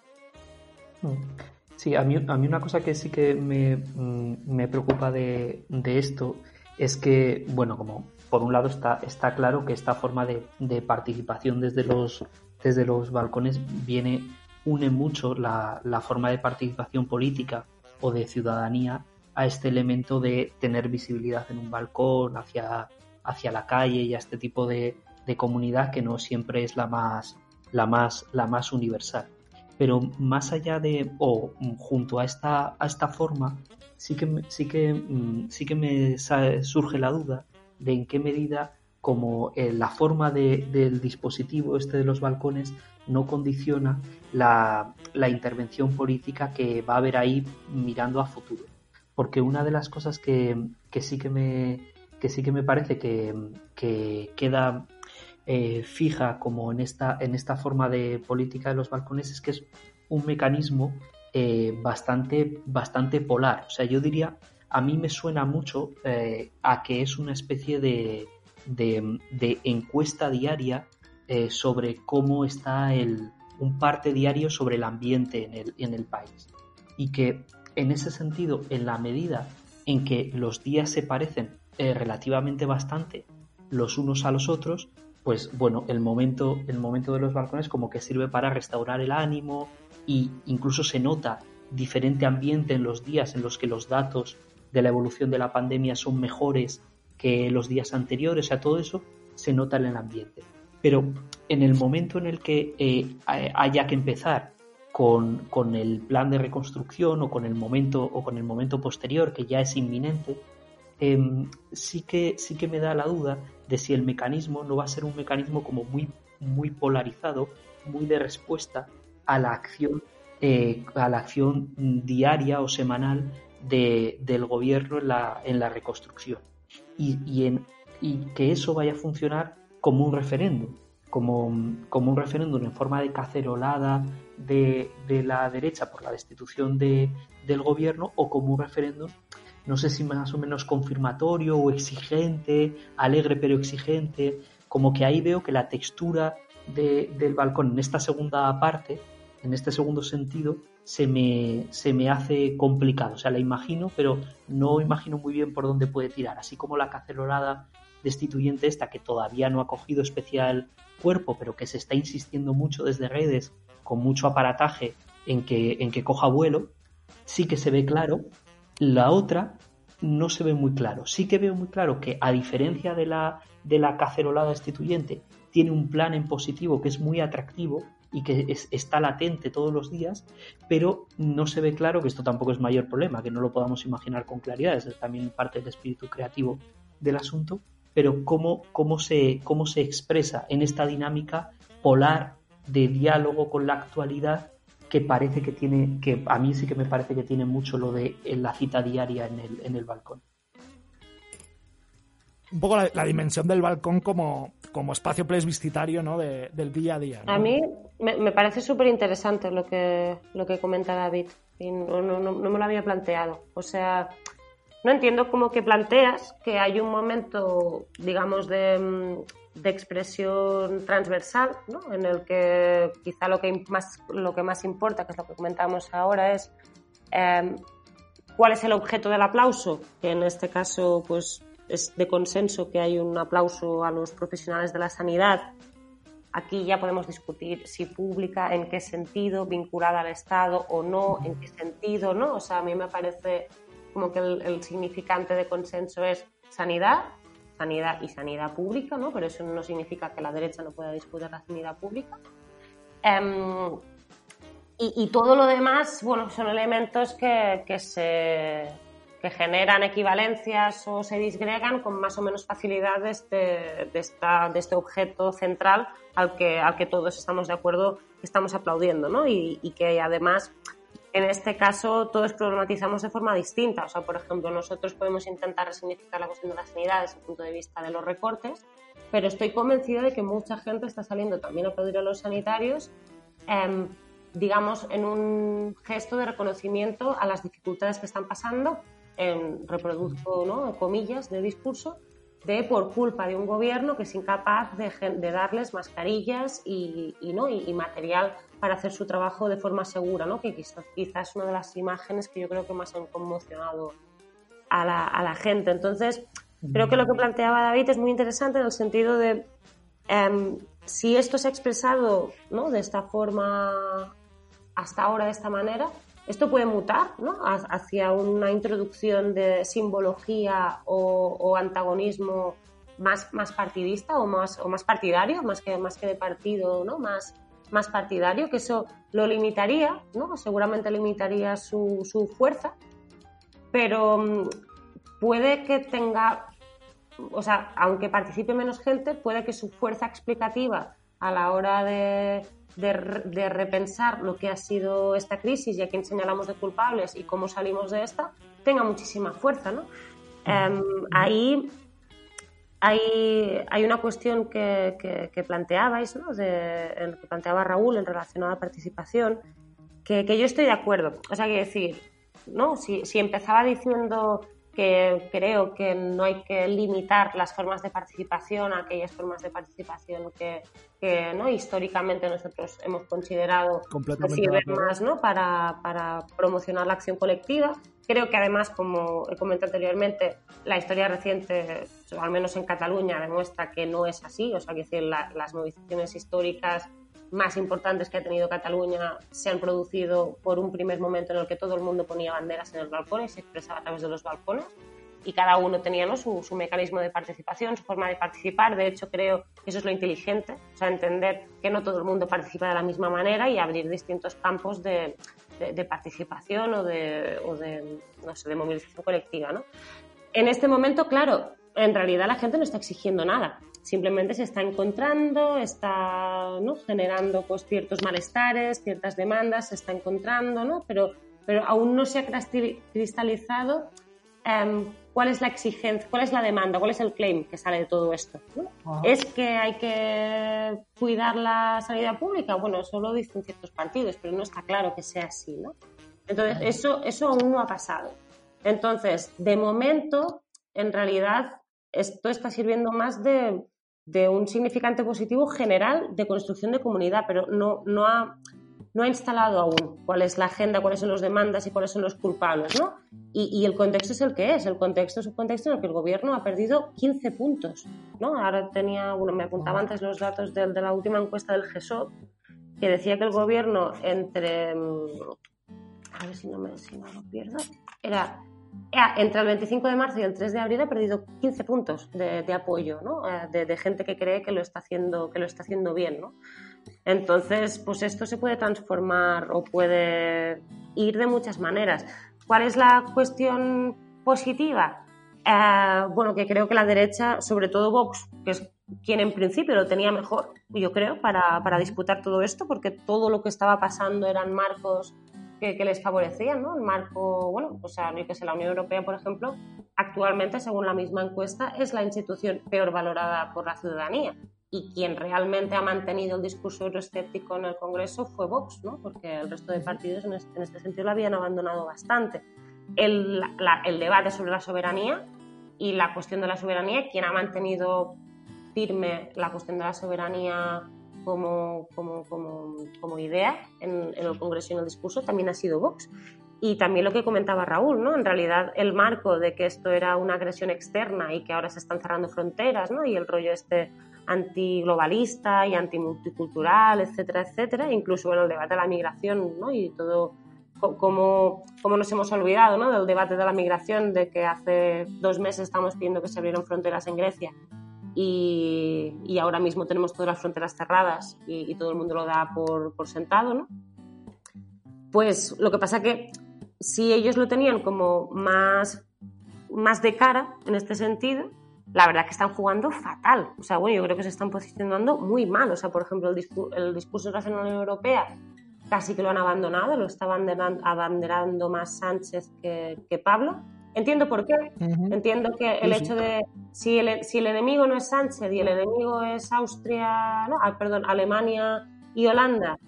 Sí, a mí, a mí una cosa que sí que me, mm, me preocupa de, de, esto es que, bueno, como por un lado está, está claro que esta forma de, de participación desde los, desde los balcones viene une mucho la, forma de participación política o de ciudadanía a este elemento de tener visibilidad en un balcón, hacia, hacia la calle y a este tipo de, comunidad que no siempre es la más, la más, la más universal. Pero más allá de, o junto a esta, a esta forma, sí que, sí, que, mm, sí que me surge la duda de en qué medida como eh, la forma del dispositivo este de los balcones no condiciona la, intervención política que va a haber ahí mirando a futuro. Porque una de las cosas que, sí, que, me, que sí que me parece que, queda eh, fija como en esta, en esta forma de política de los balcones es que es un mecanismo eh, bastante, bastante polar. O sea, yo diría, a mí me suena mucho a que es una especie de, de, encuesta diaria eh, sobre cómo está el, un parte diario sobre el ambiente en el, en el país. Y que en ese sentido, en la medida en que los días se parecen eh, relativamente bastante los unos a los otros, pues bueno, el momento, el momento de los balcones como que sirve para restaurar el ánimo y incluso se nota diferente ambiente en los días en los que los datos de la evolución de la pandemia son mejores que los días anteriores, o sea, todo eso se nota en el ambiente. Pero en el momento en el que eh, haya que empezar con, el plan de reconstrucción o con el momento o con el momento posterior que ya es inminente, em, sí, que, sí que me da la duda de si el mecanismo no va a ser un mecanismo como muy, muy polarizado, muy de respuesta a la acción, eh, a la acción diaria o semanal del gobierno en la, en la reconstrucción. Y, en, y que eso vaya a funcionar como un referéndum, como, como un referéndum en forma de cacerolada de, de la derecha por la destitución de, del gobierno o como un referéndum, no sé si más o menos confirmatorio o exigente, alegre pero exigente, como que ahí veo que la textura del balcón en esta segunda parte, en este segundo sentido, se me, se me hace complicado. O sea, la imagino, pero no imagino muy bien por dónde puede tirar. Así como la cacerolada destituyente esta, que todavía no ha cogido especial cuerpo, pero que se está insistiendo mucho desde redes, con mucho aparataje en que, en que coja vuelo, sí que se ve claro. La otra no se ve muy claro. Sí que veo muy claro que, a diferencia de la, de la cacerolada destituyente, tiene un plan en positivo que es muy atractivo y que está latente todos los días, pero no se ve claro que esto tampoco es mayor problema, que no lo podamos imaginar con claridad, es también parte del espíritu creativo del asunto, pero cómo, cómo, se, cómo se expresa en esta dinámica polar de diálogo con la actualidad que parece que tiene, que a mí sí que me parece que tiene mucho lo de la cita diaria en el, en el balcón un poco la, dimensión del balcón como, como espacio plebiscitario ¿no? del día a día. A mí me, parece súper interesante lo que, lo que comenta David y no, no, no, me lo había planteado. O sea, no entiendo cómo que planteas que hay un momento, digamos, de, de expresión transversal, ¿no? en el que quizá lo que más, lo que más importa, que es lo que comentamos ahora, es eh, cuál es el objeto del aplauso, que en este caso, pues es de consenso que hay un aplauso a los profesionales de la sanidad. Aquí ya podemos discutir si pública, en qué sentido, vinculada al Estado o no, en qué sentido, ¿no? O sea, a mí me parece como que el, significante de consenso es sanidad, sanidad y sanidad pública, ¿no? Pero eso no significa que la derecha no pueda discutir la sanidad pública. Em, y, todo lo demás, bueno, son elementos que, que se que generan equivalencias o se disgregan con más o menos facilidad de este, de esta, de este objeto central al que, al que todos estamos de acuerdo, estamos aplaudiendo, ¿no? Y, y, que además, en este caso, todos problematizamos de forma distinta. O sea, por ejemplo, nosotros podemos intentar resignificar la cuestión de la sanidad desde el punto de vista de los recortes, pero estoy convencida de que mucha gente está saliendo también a aplaudir a los sanitarios. Eh, digamos, en un gesto de reconocimiento a las dificultades que están pasando en, reproduzco ¿no? comillas de discurso, de por culpa de un gobierno que es incapaz de, darles mascarillas y, ¿no? y, material para hacer su trabajo de forma segura, ¿no? que quizás, es una de las imágenes que yo creo que más han conmocionado a la, gente. Entonces, creo que lo que planteaba David es muy interesante en el sentido de em, si esto se ha expresado ¿no? de esta forma hasta ahora, de esta manera, esto puede mutar ¿no? hacia una introducción de simbología o, antagonismo más, más partidista o más, o más partidario, más que, más que de partido, ¿no? más, más partidario, que eso lo limitaría, ¿no? seguramente limitaría su, su fuerza, pero mm, puede que tenga, o sea, aunque participe menos gente, puede que su fuerza explicativa a la hora de de, repensar lo que ha sido esta crisis y a quién señalamos de culpables y cómo salimos de esta, tenga muchísima fuerza. ¿no? Em, ahí hay, hay, una cuestión que, planteabais, ¿no? que planteaba Raúl en relación a la participación, que, que yo estoy de acuerdo. O sea, que decir, ¿no? si, si empezaba diciendo que creo que no hay que limitar las formas de participación a aquellas formas de participación que, ¿no? históricamente nosotros hemos considerado que sirven más ¿no? para, para, promocionar la acción colectiva. Creo que además, como he comentado anteriormente, la historia reciente, al menos en Cataluña, demuestra que no es así. O sea, que decir, las movilizaciones históricas más importantes que ha tenido Cataluña se han producido por un primer momento en el que todo el mundo ponía banderas en balcón y se expresaba a través de los balcones y cada uno tenía ¿no? su, su, mecanismo de participación, su forma de participar. De hecho, creo que eso es lo inteligente, o sea, entender que no todo el mundo participa de la misma manera y abrir distintos campos de, de, participación o, de, o de, no sé, de movilización colectiva. ¿no? En este momento, claro, en realidad la gente no está exigiendo nada simplemente se está encontrando, está ¿no? generando pues, ciertos malestares, ciertas demandas, se está encontrando, ¿no? pero, pero aún no se ha cristalizado em, cuál es la exigencia, cuál es la demanda, cuál es el claim que sale de todo esto. ¿Es que hay que cuidar la sanidad pública? Bueno, eso lo dicen ciertos partidos, pero no está claro que sea así. ¿no? Entonces, eso, eso aún no ha pasado. Entonces, de momento, en realidad, esto está sirviendo más de, de un significante positivo general de construcción de comunidad, pero no, no, ha, no ha instalado aún cuál es la agenda, cuáles son las demandas y cuáles son los culpables, ¿no? Y, el contexto es el que es. El contexto es un contexto en el que el gobierno ha perdido 15 puntos, ¿no? Ahora tenía, bueno, me apuntaba antes los datos de, de la última encuesta del GESOP, que decía que el gobierno entre... Mm, a ver si no me, si no lo pierdo. Era entre el 25 de marzo y el 3 de abril ha perdido 15 puntos de, apoyo, ¿no? Eh, de, gente que cree que lo está haciendo, que lo está haciendo bien. ¿no? Entonces, pues esto se puede transformar o puede ir de muchas maneras. ¿Cuál es la cuestión positiva? Eh, bueno, que creo que la derecha, sobre todo Vox, que es quien en principio lo tenía mejor, yo creo, para, para disputar todo esto, porque todo lo que estaba pasando eran marcos que, les favorecían, ¿no? El marco, bueno, o sea, que sé, la Unión Europea, por ejemplo, actualmente, según la misma encuesta, es la institución peor valorada por la ciudadanía. Y quien realmente ha mantenido el discurso euroscéptico en el Congreso fue Vox, ¿no? Porque el resto de partidos en este, sentido lo habían abandonado bastante. El, el debate sobre la soberanía y la cuestión de la soberanía, quien ha mantenido firme la cuestión de la soberanía como, como, como, como idea en, el Congreso y en el discurso también ha sido Vox. Y también lo que comentaba Raúl, ¿no? En realidad el marco de que esto era una agresión externa y que ahora se están cerrando fronteras, ¿no? Y el rollo este antiglobalista y antimulticultural, etcétera, etcétera, incluso en el debate de la migración, ¿no? Y todo como, como nos hemos olvidado, ¿no? Del debate de la migración, de que hace dos meses estamos pidiendo que se abrieran fronteras en Grecia y, ahora mismo tenemos todas las fronteras cerradas y, todo el mundo lo da por, por, sentado, ¿no? Pues lo que pasa que si ellos lo tenían como más, más de cara en este sentido, la verdad que están jugando fatal. O sea, bueno, yo creo que se están posicionando muy mal. O sea, por ejemplo, el, el discurso de la Unión Europea casi que lo han abandonado, lo está abanderando más Sánchez que, que Pablo. Entiendo por qué. Entiendo que el hecho de si el, si el enemigo no es Sánchez y el enemigo es Austria, no, ah, perdón, Alemania y Holanda,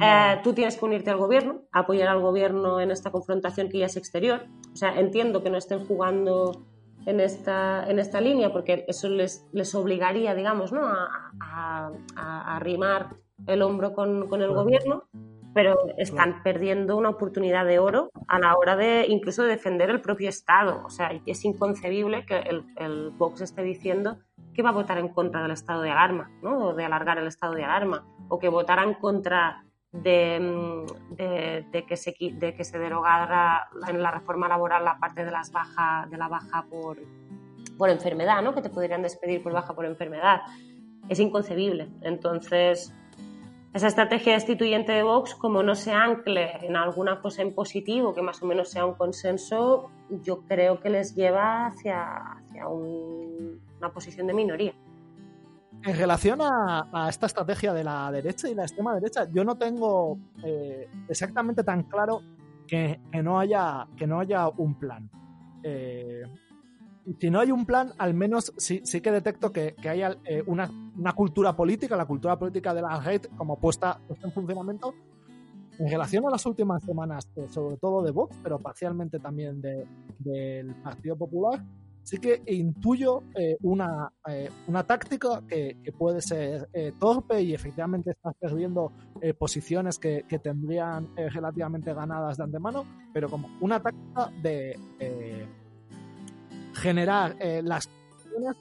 eh, tú tienes que unirte al gobierno, apoyar al gobierno en esta confrontación que ya es exterior. O sea, entiendo que no estén jugando en esta, en esta línea porque eso les, les obligaría, digamos, ¿no? a, a, a arrimar el hombro con, con el gobierno pero están perdiendo una oportunidad de oro a la hora de incluso de defender el propio Estado. O sea, es inconcebible que el, el Vox esté diciendo que va a votar en contra del estado de alarma, ¿no? O de alargar el estado de alarma, o que votará en contra de, mm, de, que, se, de que se derogara en la reforma laboral la parte de, las baja, de la baja por, por enfermedad, ¿no? Que te podrían despedir por baja por enfermedad. Es inconcebible. Entonces, esa estrategia destituyente de Vox, como no se ancle en alguna cosa en positivo, que más o menos sea un consenso, yo creo que les lleva hacia, hacia una posición de minoría. En relación a, esta estrategia de la derecha y la extrema derecha, yo no tengo eh, exactamente tan claro que, no haya, que no haya un plan. Eh, si no hay un plan, al menos sí, sí que detecto que, que haya eh, una, una, cultura política, la cultura política de la red como puesta, en funcionamiento en relación a las últimas semanas, eh, sobre todo de Vox, pero parcialmente también del Partido Popular, sí que intuyo eh, una, una táctica que, que puede ser torpe y efectivamente está perdiendo posiciones que, que tendrían relativamente ganadas de antemano, pero como una táctica de generar eh, las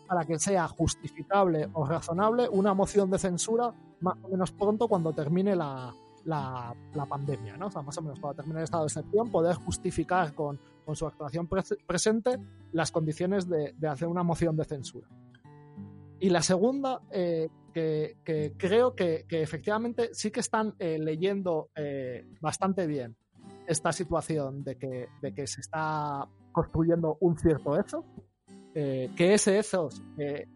para que sea justificable o razonable una moción de censura más o menos pronto cuando termine la, la, pandemia, ¿no? Más o menos cuando termine el estado de excepción, poder justificar con, con su actuación presente las condiciones de, de, hacer una moción de censura. Y la segunda, eh, que, que, creo que, efectivamente sí que están eh, leyendo bastante bien esta situación de que, de que se está construyendo un cierto ethos, eh, que ese ethos, eh,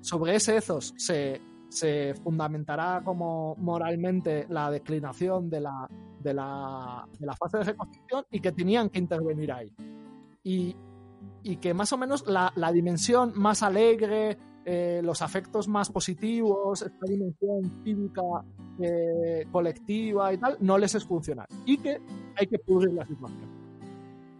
sobre ese ethos se, se, fundamentará como moralmente la declinación de la, de la, de la fase de reconstrucción y que tenían que intervenir ahí. Y, y que más o menos la, la dimensión más alegre, eh, los afectos más positivos, esta dimensión cívica colectiva y tal, no les es funcional. Y que hay que pudrir la situación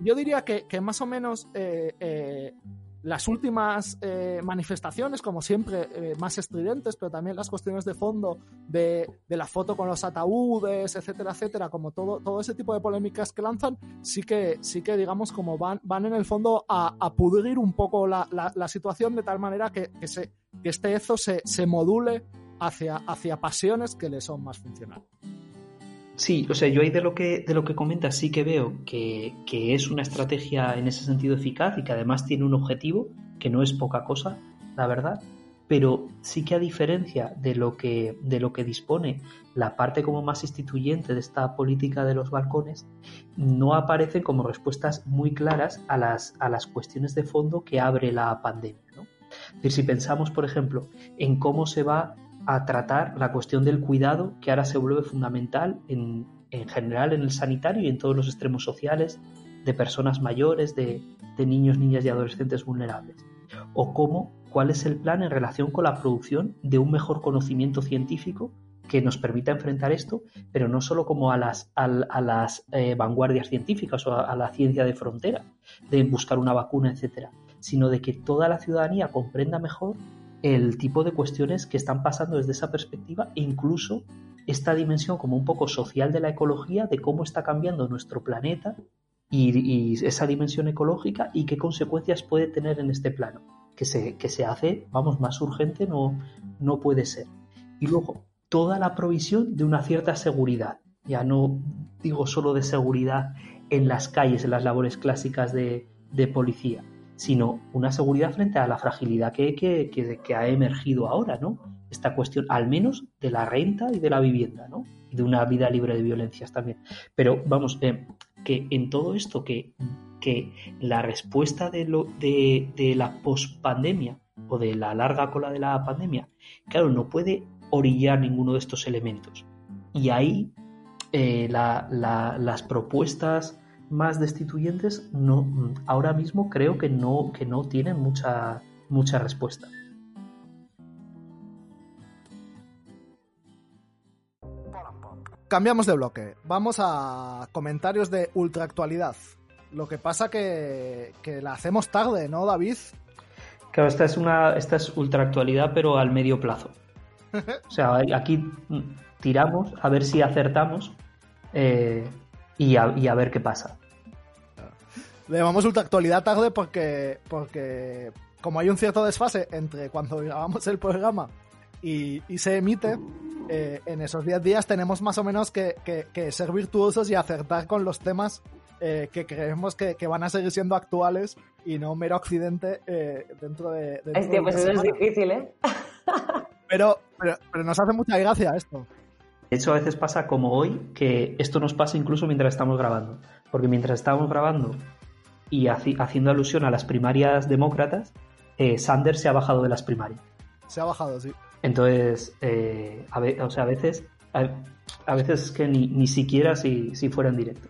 yo diría que, más o menos eh, eh, las últimas eh, manifestaciones, como siempre, más estridentes, pero también las cuestiones de fondo de, la foto con los ataúdes, etcétera, etcétera, como todo, ese tipo de polémicas que lanzan, sí que, sí que digamos, como van, van en el fondo a, pudrir un poco la, situación de tal manera que, que, se, este ezo se, se module hacia, hacia pasiones que le son más funcionales. Sí, o sea, yo ahí de lo que, de lo que comentas sí que veo que, es una estrategia en ese sentido eficaz y que además tiene un objetivo, que no es poca cosa, la verdad, pero sí que a diferencia de lo que, de lo que dispone la parte como más instituyente de esta política de los balcones, no aparecen como respuestas muy claras a las, a las cuestiones de fondo que abre la pandemia. ¿no? Es decir, si pensamos, por ejemplo, en cómo se va a tratar la cuestión del cuidado, que ahora se vuelve fundamental en, en general en el sanitario y en todos los extremos sociales de personas mayores, de, de niños, niñas y adolescentes vulnerables. O cómo, cuál es el plan en relación con la producción de un mejor conocimiento científico que nos permita enfrentar esto, pero no solo como a las, a, las eh, vanguardias científicas o a, a, la ciencia de frontera, de buscar una vacuna, etcétera, sino de que toda la ciudadanía comprenda mejor el tipo de cuestiones que están pasando desde esa perspectiva e incluso esta dimensión como un poco social de la ecología, de cómo está cambiando nuestro planeta y, esa dimensión ecológica y qué consecuencias puede tener en este plano, que se, que se hace, vamos, más urgente no, no puede ser. Y luego, toda la provisión de una cierta seguridad, ya no digo solo de seguridad en las calles, en las labores clásicas de, de policía, sino una seguridad frente a la fragilidad que, que, ha emergido ahora, ¿no? Esta cuestión, al menos de la renta y de la vivienda, ¿no? Y de una vida libre de violencias también. Pero vamos, eh, que en todo esto, que, que la respuesta de, lo, de, de la pospandemia o de la larga cola de la pandemia, claro, no puede orillar ninguno de estos elementos. Y ahí eh, las propuestas más destituyentes no, ahora mismo creo que no, que no tienen mucha, mucha respuesta. Cambiamos de bloque. Vamos a comentarios de ultraactualidad. Lo que pasa que, que la hacemos tarde, ¿no, David? Claro, esta es una esta es ultraactualidad, pero al medio plazo. O sea, aquí tiramos a ver si acertamos eh, y, a, y, a, ver qué pasa. Le llamamos ultraactualidad tarde porque, porque como hay un cierto desfase entre cuando grabamos el programa y, se emite, eh, en esos 10 días tenemos más o menos que, que, ser virtuosos y acertar con los temas eh, que creemos que, van a seguir siendo actuales y no mero accidente dentro de... Hostia, pues eso es difícil, ¿eh? pero, pero, pero nos hace mucha gracia esto. De hecho, a veces pasa como hoy, que esto nos pasa incluso mientras estamos grabando. Porque mientras estamos grabando y haciendo alusión a las primarias demócratas, eh, Sanders se ha bajado de las primarias. Se ha bajado, sí. Entonces, eh, a, o sea, a veces, a, veces que ni, siquiera si, fuera en directo.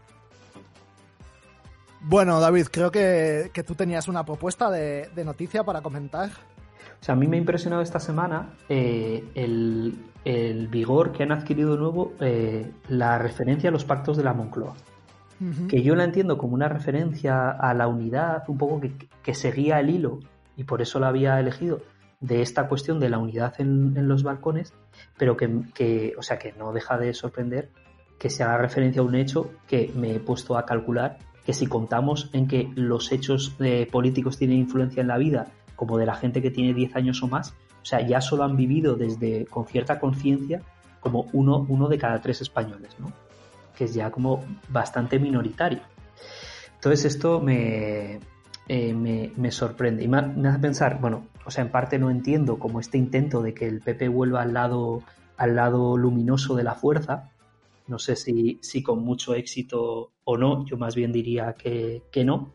Bueno, David, creo que, tú tenías una propuesta de, noticia para comentar. O sea, a mí me ha impresionado esta semana eh, el, el vigor que han adquirido de nuevo eh, la referencia a los pactos de la Moncloa. Que yo la entiendo como una referencia a la unidad, un poco que, seguía el hilo, y por eso la había elegido, de esta cuestión de la unidad en, los balcones, pero que, o sea, que no deja de sorprender que se haga referencia a un hecho que me he puesto a calcular que si contamos en que los hechos de políticos tienen influencia en la vida, como de la gente que tiene 10 años o más, o sea, ya solo han vivido desde con cierta conciencia como uno, uno de cada tres españoles, ¿no? Que es ya como bastante minoritario. Entonces esto me, eh, me, sorprende y me, hace pensar, bueno, o sea, en parte no entiendo como este intento de que el PP vuelva al lado, al lado luminoso de la fuerza. No sé si, si con mucho éxito o no, yo más bien diría que, que no.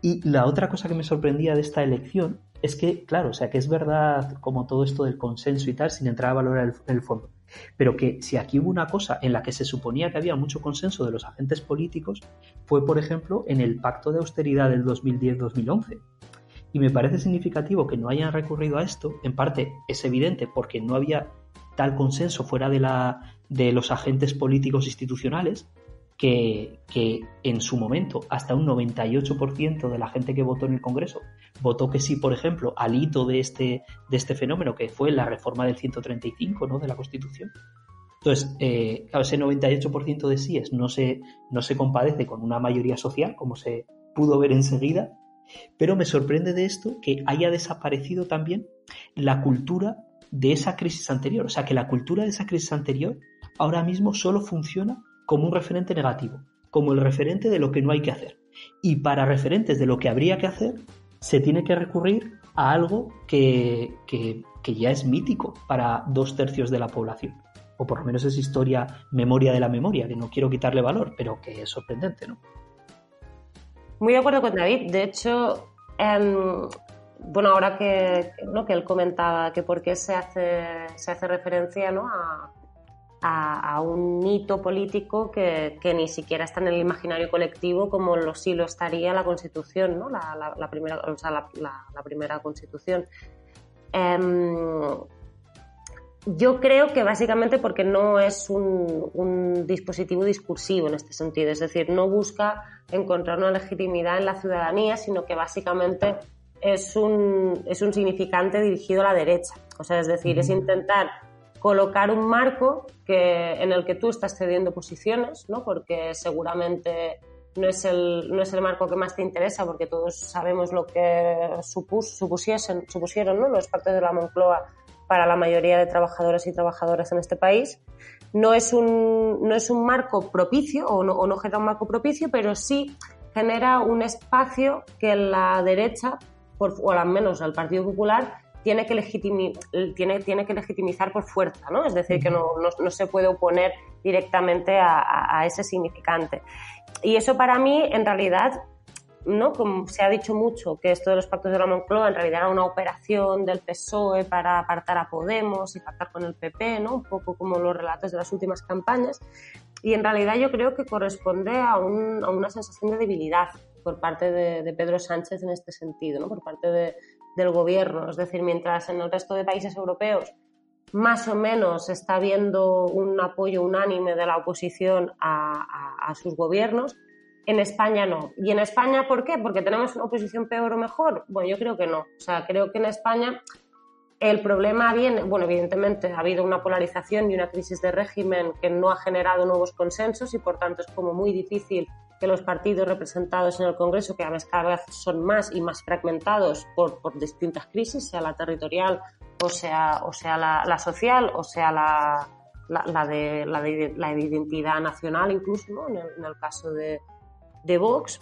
Y la otra cosa que me sorprendía de esta elección es que, claro, o sea, que es verdad como todo esto del consenso y tal, sin entrar a valorar el, fondo. Pero que si aquí hubo una cosa en la que se suponía que había mucho consenso de los agentes políticos, fue, por ejemplo, en el pacto de austeridad del 2010-2011. Y me parece significativo que no hayan recurrido a esto, en parte es evidente porque no había tal consenso fuera de, la, de los agentes políticos institucionales, que, en su momento hasta un 98% de la gente que votó en el Congreso votó que sí, por ejemplo, al hito de este, de este fenómeno, que fue la reforma del 135 ¿no? de la Constitución. Entonces, eh, ese 98% de síes no se, no se compadece con una mayoría social, como se pudo ver enseguida, pero me sorprende de esto que haya desaparecido también la cultura de esa crisis anterior. O sea, que la cultura de esa crisis anterior ahora mismo solo funciona como un referente negativo, como el referente de lo que no hay que hacer. Y para referentes de lo que habría que hacer, se tiene que recurrir a algo que, ya es mítico para dos tercios de la población. O por lo menos es historia, memoria de la memoria, que no quiero quitarle valor, pero que es sorprendente, ¿no? Muy de acuerdo con David. De hecho, em, bueno, ahora que, que él comentaba que por qué se hace, se hace referencia ¿no? a, a, un hito político que, ni siquiera está en el imaginario colectivo como lo sí lo estaría la Constitución, ¿no? la, primera, o sea, la, primera Constitución. Em, yo creo que básicamente porque no es un, dispositivo discursivo en este sentido, es decir, no busca encontrar una legitimidad en la ciudadanía, sino que básicamente es un, es un significante dirigido a la derecha. O sea, es decir, es intentar colocar un marco que, en el que tú estás cediendo posiciones, ¿no? porque seguramente no es, el, no es el marco que más te interesa, porque todos sabemos lo que supus, supusieron ¿no? los pactos de la Moncloa para la mayoría de trabajadores y trabajadoras en este país. No es un, no es un marco propicio o no, o no genera un marco propicio, pero sí genera un espacio que la derecha, o al menos el Partido Popular, tiene que, tiene, tiene que legitimizar por fuerza, ¿no? Es decir, que no, no, se puede oponer directamente a, a, ese significante. Y eso para mí, en realidad, ¿no? Como se ha dicho mucho que esto de los pactos de la Moncloa en realidad era una operación del PSOE para apartar a Podemos y pactar con el PP, ¿no? Un poco como los relatos de las últimas campañas. Y en realidad yo creo que corresponde a, a una sensación de debilidad por parte de, de, Pedro Sánchez en este sentido, ¿no? Por parte de, del gobierno. Es decir, mientras en el resto de países europeos más o menos está habiendo un apoyo unánime de la oposición a, a, sus gobiernos, en España no. ¿Y en España por qué? ¿Porque tenemos una oposición peor o mejor? Bueno, yo creo que no. O sea, creo que en España el problema viene, bueno, evidentemente ha habido una polarización y una crisis de régimen que no ha generado nuevos consensos y por tanto es como muy difícil que los partidos representados en el Congreso, que a veces cada vez son más y más fragmentados por, por distintas crisis, sea la territorial o sea, o sea la, social o sea la, la, de, la, de, la identidad nacional incluso, ¿no? en, el, caso de, de Vox,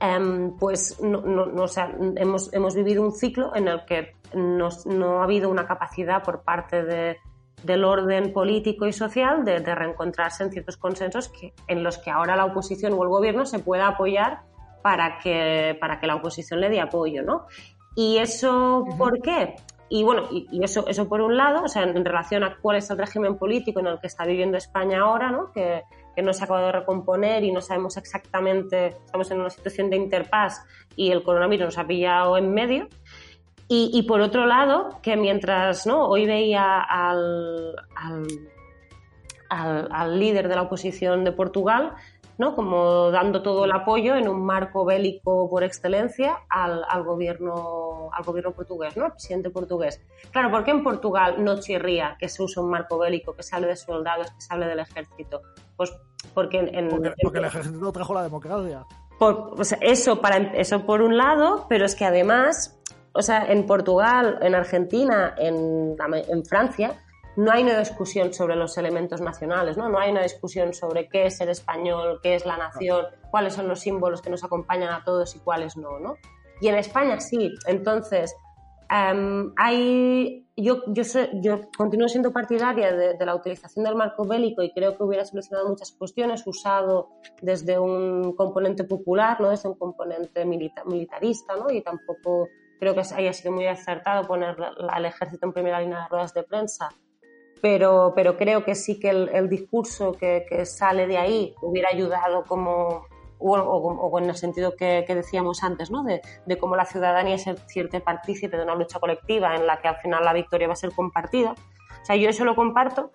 em, pues no, no, o sea, hemos, hemos vivido un ciclo en el que no ha habido una capacidad por parte de, del orden político y social de, reencontrarse en ciertos consensos que, en los que ahora la oposición o el gobierno se pueda apoyar para que, para que la oposición le dé apoyo, ¿no? ¿Y eso por qué? Y bueno, y, eso, eso por un lado, o sea, en, relación a cuál es el régimen político en el que está viviendo España ahora, ¿no? Que, que no se ha acabado de recomponer y no sabemos exactamente, estamos en una situación de interpaz y el coronavirus nos ha pillado en medio. Y, por otro lado, que mientras ¿no? hoy veía al, al, líder de la oposición de Portugal, ¿no? como dando todo el apoyo en un marco bélico por excelencia al, al, gobierno, al gobierno portugués, ¿no? al presidente portugués. Claro, ¿por qué en Portugal no chirría que se use un marco bélico, que se hable de soldados, que se hable del ejército? Pues porque en, porque, el ejército trajo la democracia. Por, eso, para, eso por un lado, pero es que además o sea, en Portugal, en Argentina, en, Francia, no hay una discusión sobre los elementos nacionales, ¿no? No hay una discusión sobre qué es el español, qué es la nación, cuáles son los símbolos que nos acompañan a todos y cuáles no, ¿no? Y en España sí. Entonces, em, hay, yo, yo, yo continúo siendo partidaria de, la utilización del marco bélico y creo que hubiera solucionado muchas cuestiones usado desde un componente popular, no desde un componente militarista, ¿no? Y tampoco creo que haya sido muy acertado poner al ejército en primera línea de ruedas de prensa, pero, pero creo que sí que el, discurso que, que, sale de ahí hubiera ayudado como, o, o, en el sentido que, que decíamos antes, ¿no? de, de, cómo la ciudadanía es el cierto partícipe de una lucha colectiva en la que al final la victoria va a ser compartida. O sea, yo eso lo comparto,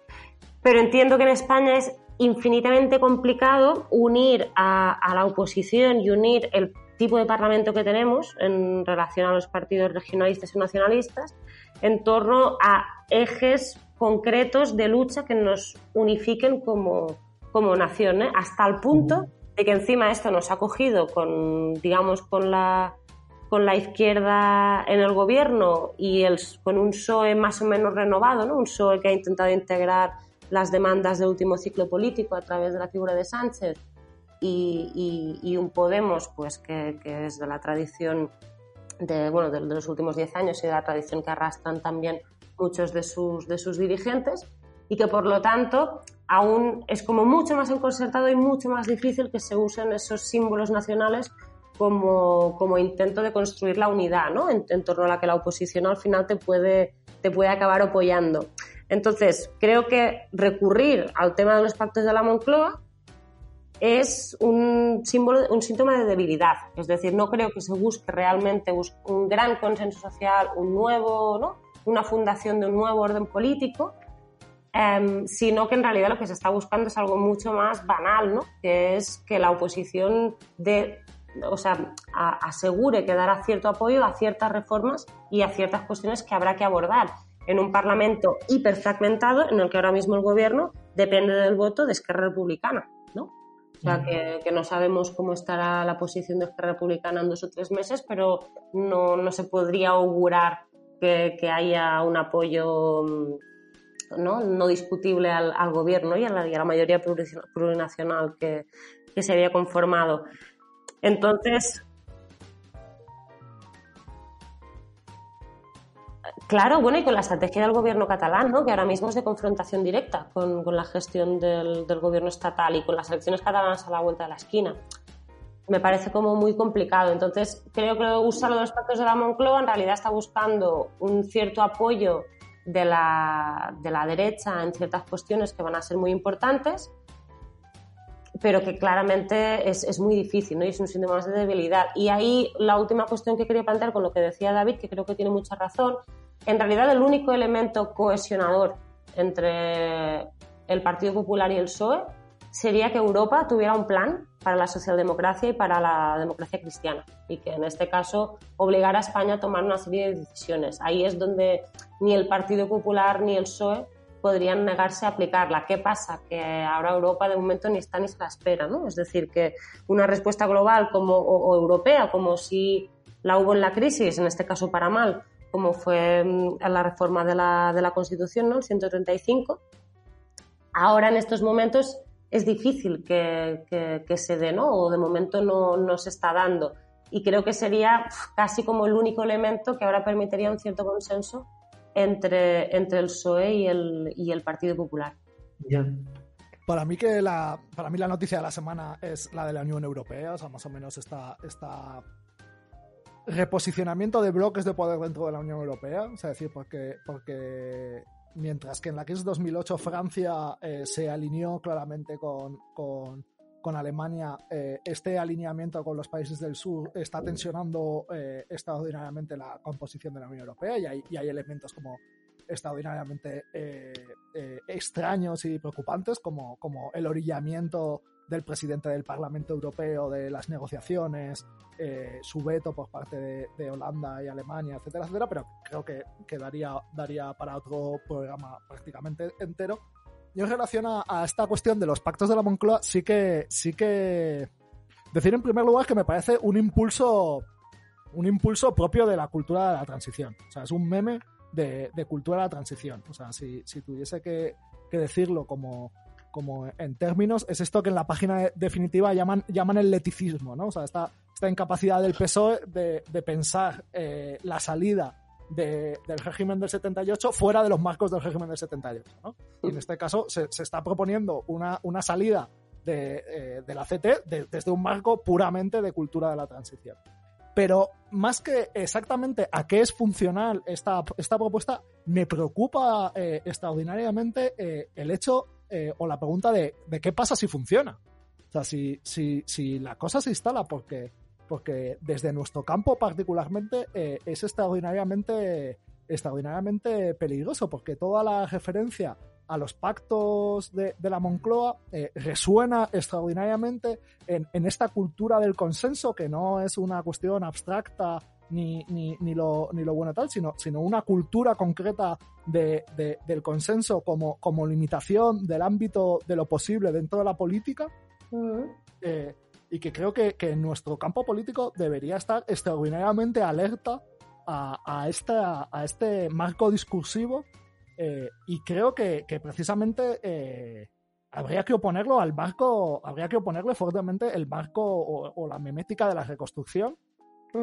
pero entiendo que en España es infinitamente complicado unir a, a la oposición y unir el tipo de parlamento que tenemos en relación a los partidos regionalistas y nacionalistas en torno a ejes concretos de lucha que nos unifiquen como, como nación, ¿eh? hasta el punto de que encima esto nos ha cogido con, digamos, con la, con la izquierda en el gobierno y el, con un PSOE más o menos renovado, ¿no? un PSOE que ha intentado integrar las demandas del último ciclo político a través de la figura de Sánchez y, un Podemos pues que, es de la tradición de, bueno, de, los últimos 10 años y de la tradición que arrastran también muchos de sus, de sus dirigentes y que por lo tanto aún es como mucho más enconcertado y mucho más difícil que se usen esos símbolos nacionales como, como intento de construir la unidad ¿no? en, en, torno a la que la oposición al final te puede, te puede acabar apoyando. Entonces, creo que recurrir al tema de los pactos de la Moncloa es un símbolo, un síntoma de debilidad. Es decir, no creo que se busque realmente un gran consenso social, un nuevo, ¿no? una fundación de un nuevo orden político, em, sino que en realidad lo que se está buscando es algo mucho más banal, ¿no? que es que la oposición o sea, asegure que dará cierto apoyo a ciertas reformas y a ciertas cuestiones que habrá que abordar en un Parlamento hiperfragmentado en el que ahora mismo el gobierno depende del voto de Esquerra Republicana. O sea, que, no sabemos cómo estará la posición de Esquerra Republicana en dos o tres meses, pero no, no se podría augurar que, que, haya un apoyo mm, no, no discutible al, al gobierno y a, la, y a, la, mayoría plurinacional que, que se había conformado. Entonces, Claro, bueno, y con la estrategia del gobierno catalán, ¿no? que ahora mismo es de confrontación directa con, la gestión del, gobierno estatal y con las elecciones catalanas a la vuelta de la esquina. Me parece como muy complicado. Entonces, creo que usa los pactos de la Moncloa en realidad está buscando un cierto apoyo de la, de derecha en ciertas cuestiones que van a ser muy importantes, pero que claramente es, muy difícil ¿no? y es un síntoma de debilidad. Y ahí la última cuestión que quería plantear con lo que decía David, que creo que tiene mucha razón, en realidad el único elemento cohesionador entre el Partido Popular y el PSOE sería que Europa tuviera un plan para la socialdemocracia y para la democracia cristiana y que en este caso obligara a España a tomar una serie de decisiones. Ahí es donde ni el Partido Popular ni el PSOE podrían negarse a aplicarla. ¿Qué pasa? Que ahora Europa de momento ni está ni se la espera, ¿no? Es decir, que una respuesta global como, o europea, como si la hubo en la crisis, en este caso para mal, como fue mm, la reforma de la, de la Constitución, ¿no? el 135. Ahora, en estos momentos, es difícil que, que, se dé, ¿no? o de momento no, no, se está dando. Y creo que sería casi como el único elemento que ahora permitiría un cierto consenso entre, entre el PSOE y el, y el Partido Popular. Para mí que la, para mí la noticia de la semana es la de la Unión Europea, o sea, más o menos está esta reposicionamiento de bloques de poder dentro de la Unión Europea, es decir, porque, porque mientras que en la crisis 2008 Francia eh, se alineó claramente con, con, con Alemania, eh, este alineamiento con los países del sur está tensionando eh, extraordinariamente la composición de la Unión Europea y hay, elementos como extraordinariamente extraños y preocupantes como, como el orillamiento del presidente del Parlamento Europeo de las negociaciones, eh, su veto por parte de, Holanda y Alemania, etcétera, etcétera, pero creo que, que daría, daría para otro programa prácticamente entero. Y en relación a, esta cuestión de los pactos de la Moncloa, sí que, sí que decir en primer lugar que me parece un impulso, un impulso propio de la cultura de la transición. O sea, es un meme de, cultura de la transición. O sea, si, si tuviese que, que decirlo como, como en términos, es esto que en la página definitiva llaman, llaman el leticismo, ¿no? O sea, esta, esta incapacidad del PSOE de, pensar eh, la salida del régimen del 78 fuera de los marcos del régimen del 78, ¿no? Y en este caso se, se está proponiendo una, una salida de, eh, la CT desde un marco puramente de cultura de la transición. Pero más que exactamente a qué es funcional esta, esta propuesta, me preocupa eh, extraordinariamente el hecho eh, o la pregunta de, de, qué pasa si funciona. O sea, si, si, si la cosa se instala porque, porque desde nuestro campo particularmente eh, es extraordinariamente, extraordinariamente peligroso, porque toda la referencia a los pactos de, de la Moncloa eh, resuena extraordinariamente en, en, esta cultura del consenso, que no es una cuestión abstracta ni, ni, ni, lo, ni lo bueno tal, sino, sino una cultura concreta de, del consenso como, como limitación del ámbito de lo posible dentro de la política. Eh, y que creo que, que, nuestro campo político debería estar extraordinariamente alerta a, a, esta, a este marco discursivo eh, y creo que, que precisamente eh, habría que oponerlo al marco, habría que oponerle fuertemente el marco o, o la memética de la reconstrucción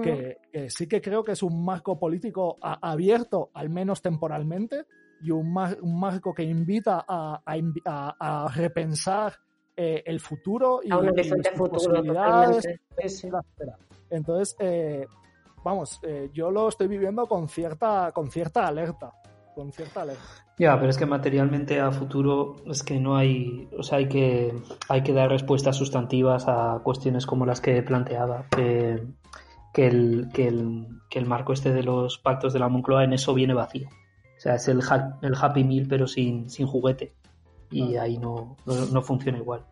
que, sí que creo que es un marco político abierto, al menos temporalmente, y un, un marco que invita a, a, repensar eh, el futuro y, a una posibilidades. Entonces, eh, vamos, eh, yo lo estoy viviendo con cierta, con cierta alerta. Con cierta alerta. Ya, pero es que materialmente a futuro es que no hay, o sea, hay que, hay que dar respuestas sustantivas a cuestiones como las que planteaba. Que, que el, que el, que el marco este de los pactos de la Moncloa en eso viene vacío. O sea, es el, el Happy Meal pero sin, sin juguete. Y ahí no, no, funciona igual.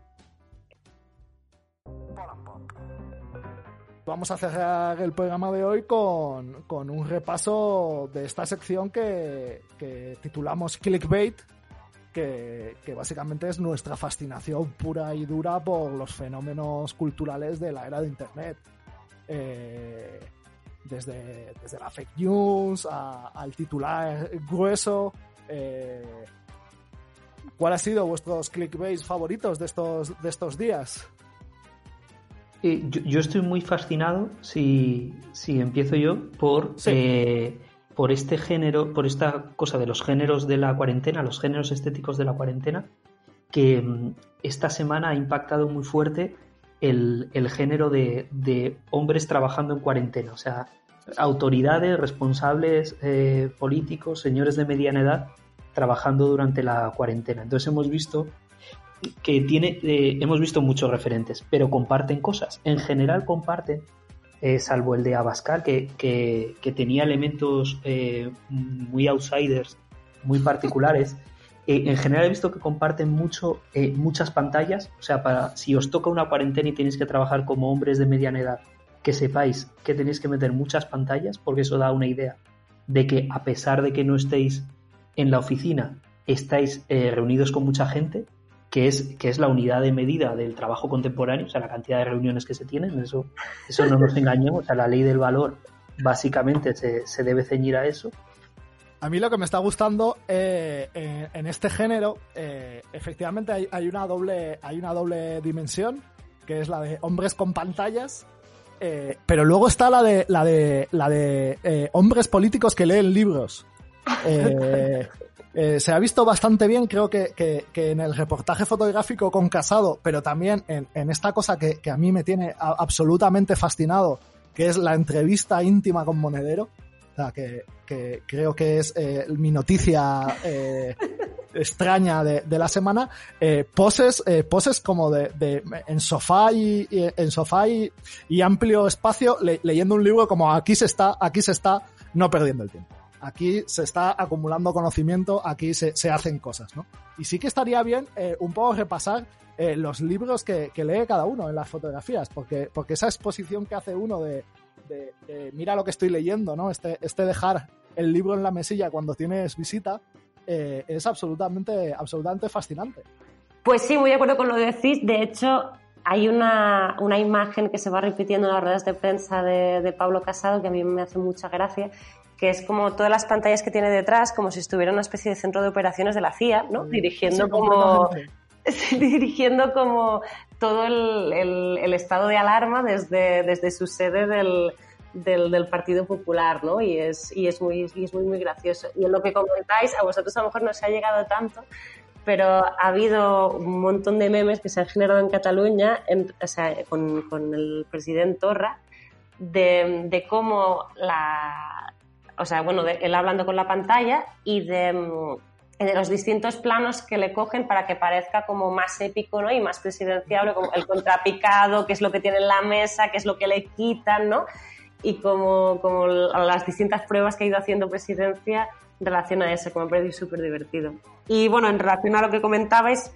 Vamos a cerrar el programa de hoy con, con un repaso de esta sección que, que titulamos Clickbait, que, que, básicamente es nuestra fascinación pura y dura por los fenómenos culturales de la era de Internet. Eh, desde, desde, la fake news al titular grueso. Eh, ¿Cuál ha sido vuestros clickbait favoritos de estos, de estos días? Eh, yo, estoy muy fascinado, si, si empiezo yo, por, eh, por este género, por esta cosa de los géneros de la cuarentena, los géneros estéticos de la cuarentena, que mm, esta semana ha impactado muy fuerte el, género de, hombres trabajando en cuarentena. O sea, autoridades, responsables eh, políticos, señores de mediana edad trabajando durante la cuarentena. Entonces hemos visto que tiene, eh, hemos visto muchos referentes, pero comparten cosas. En general comparten, eh, salvo el de Abascal, que, que, tenía elementos muy outsiders, muy particulares. En general he visto que comparten mucho, muchas pantallas. O sea, para, si os toca una cuarentena y tenéis que trabajar como hombres de mediana edad, que sepáis que tenéis que meter muchas pantallas, porque eso da una idea de que a pesar de que no estéis en la oficina, estáis reunidos con mucha gente que es, que es la unidad de medida del trabajo contemporáneo, o sea, la cantidad de reuniones que se tienen, eso, eso no nos engañemos, o sea, la ley del valor básicamente se, debe ceñir a eso. A mí lo que me está gustando eh, en, este género, eh, efectivamente hay, una doble, hay una doble dimensión, que es la de hombres con pantallas, eh, pero luego está la de, la de, la de hombres políticos que leen libros. Se ha visto bastante bien, creo que, en el reportaje fotográfico con Casado, pero también en, esta cosa que, a mí me tiene absolutamente fascinado, que es la entrevista íntima con Monedero. Sea, que, creo que es eh, mi noticia eh, extraña de, la semana. poses, poses como de, en sofá y, en sofá y, amplio espacio leyendo un libro como aquí se está, aquí se está, no perdiendo el tiempo. Aquí se está acumulando conocimiento, aquí se, hacen cosas, ¿no? Y sí que estaría bien eh, un poco repasar eh, los libros que, lee cada uno en las fotografías, porque, porque esa exposición que hace uno de, mira lo que estoy leyendo, ¿no? Este, este dejar el libro en la mesilla cuando tienes visita eh, es absolutamente, absolutamente fascinante. Pues sí, muy de acuerdo con lo que decís. De hecho, hay una, una, imagen que se va repitiendo en las ruedas de prensa de, de, Pablo Casado que a mí me hace mucha gracia, que es como todas las pantallas que tiene detrás, como si estuviera una especie de centro de operaciones de la CIA, ¿no? Dirigiendo como dirigiendo como todo el, el, estado de alarma desde, desde su sede del, del, del, Partido Popular, ¿no? Y es, y es, muy, y es muy, muy gracioso. Y en lo que comentáis, a vosotros a lo mejor no se ha llegado tanto, pero ha habido un montón de memes que se han generado en Cataluña o sea, con, con, el presidente Torra de, de cómo la, o sea, bueno, de él hablando con la pantalla y de, de, los distintos planos que le cogen para que parezca como más épico, ¿no? Y más presidenciable, como el contrapicado, qué es lo que tiene en la mesa, qué es lo que le quitan, ¿no? Y como, como las distintas pruebas que ha ido haciendo presidencia en relación a eso, como me parece súper divertido. Y bueno, en relación a lo que comentabais,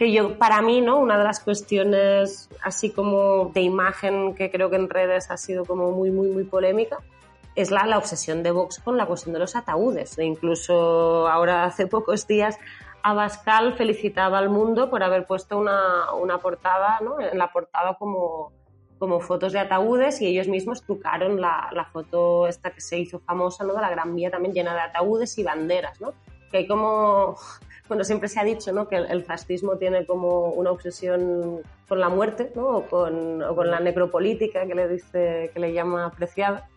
que yo, para mí, ¿no? Una de las cuestiones así como de imagen que creo que en redes ha sido como muy, muy, muy polémica, es la, la obsesión de Vox con la cuestión de los ataúdes. E incluso ahora, hace pocos días, Abascal felicitaba al mundo por haber puesto una, una portada, ¿no? en la portada como, como fotos de ataúdes y ellos mismos trucaron la, la, foto esta que se hizo famosa, ¿no? De la Gran Vía también llena de ataúdes y banderas, ¿no? Que hay como... Bueno, siempre se ha dicho, ¿no? Que el, fascismo tiene como una obsesión con la muerte, ¿no? O con, o con la necropolítica que le dice, que le llama apreciada.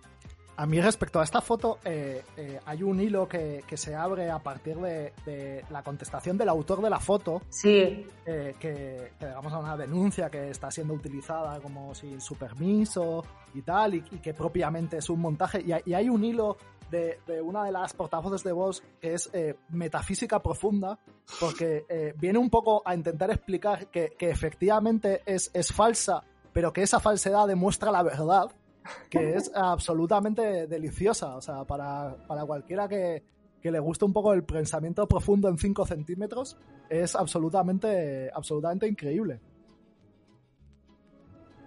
A mí respecto a esta foto, eh, eh, hay un hilo que, se abre a partir de, la contestación del autor de la foto. Sí. Eh, que, digamos a una denuncia que está siendo utilizada como sin su permiso y tal, y, que propiamente es un montaje. Y, hay un hilo de, una de las portavoces de voz que es metafísica profunda, porque viene un poco a intentar explicar que, efectivamente es, es falsa, pero que esa falsedad demuestra la verdad que es absolutamente deliciosa. O sea, para, cualquiera que, le guste un poco el pensamiento profundo en 5 centímetros, es absolutamente, absolutamente increíble.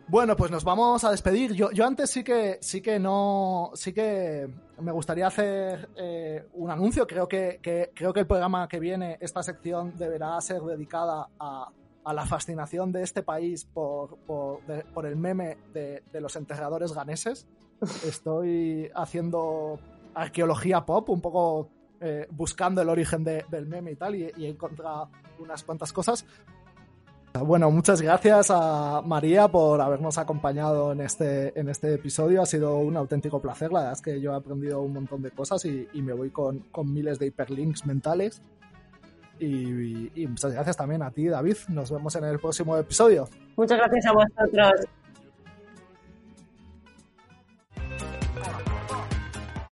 Bueno, pues nos vamos a despedir. Yo, yo antes sí que sí que no. Sí que me gustaría hacer eh, un anuncio. Creo que, creo que el programa que viene, esta sección, deberá ser dedicada a, a la fascinación de este país por, por, el meme de, los enterradores ganeses. Estoy haciendo arqueología pop, un poco eh, buscando el origen del meme y tal, y, he encontrado unas cuantas cosas. Bueno, muchas gracias a María por habernos acompañado en este, en este episodio. Ha sido un auténtico placer. La verdad es que yo he aprendido un montón de cosas y, me voy con, miles de hiperlinks mentales. Y, y muchas gracias también a ti, David. Nos vemos en el próximo episodio. Muchas gracias a vosotros.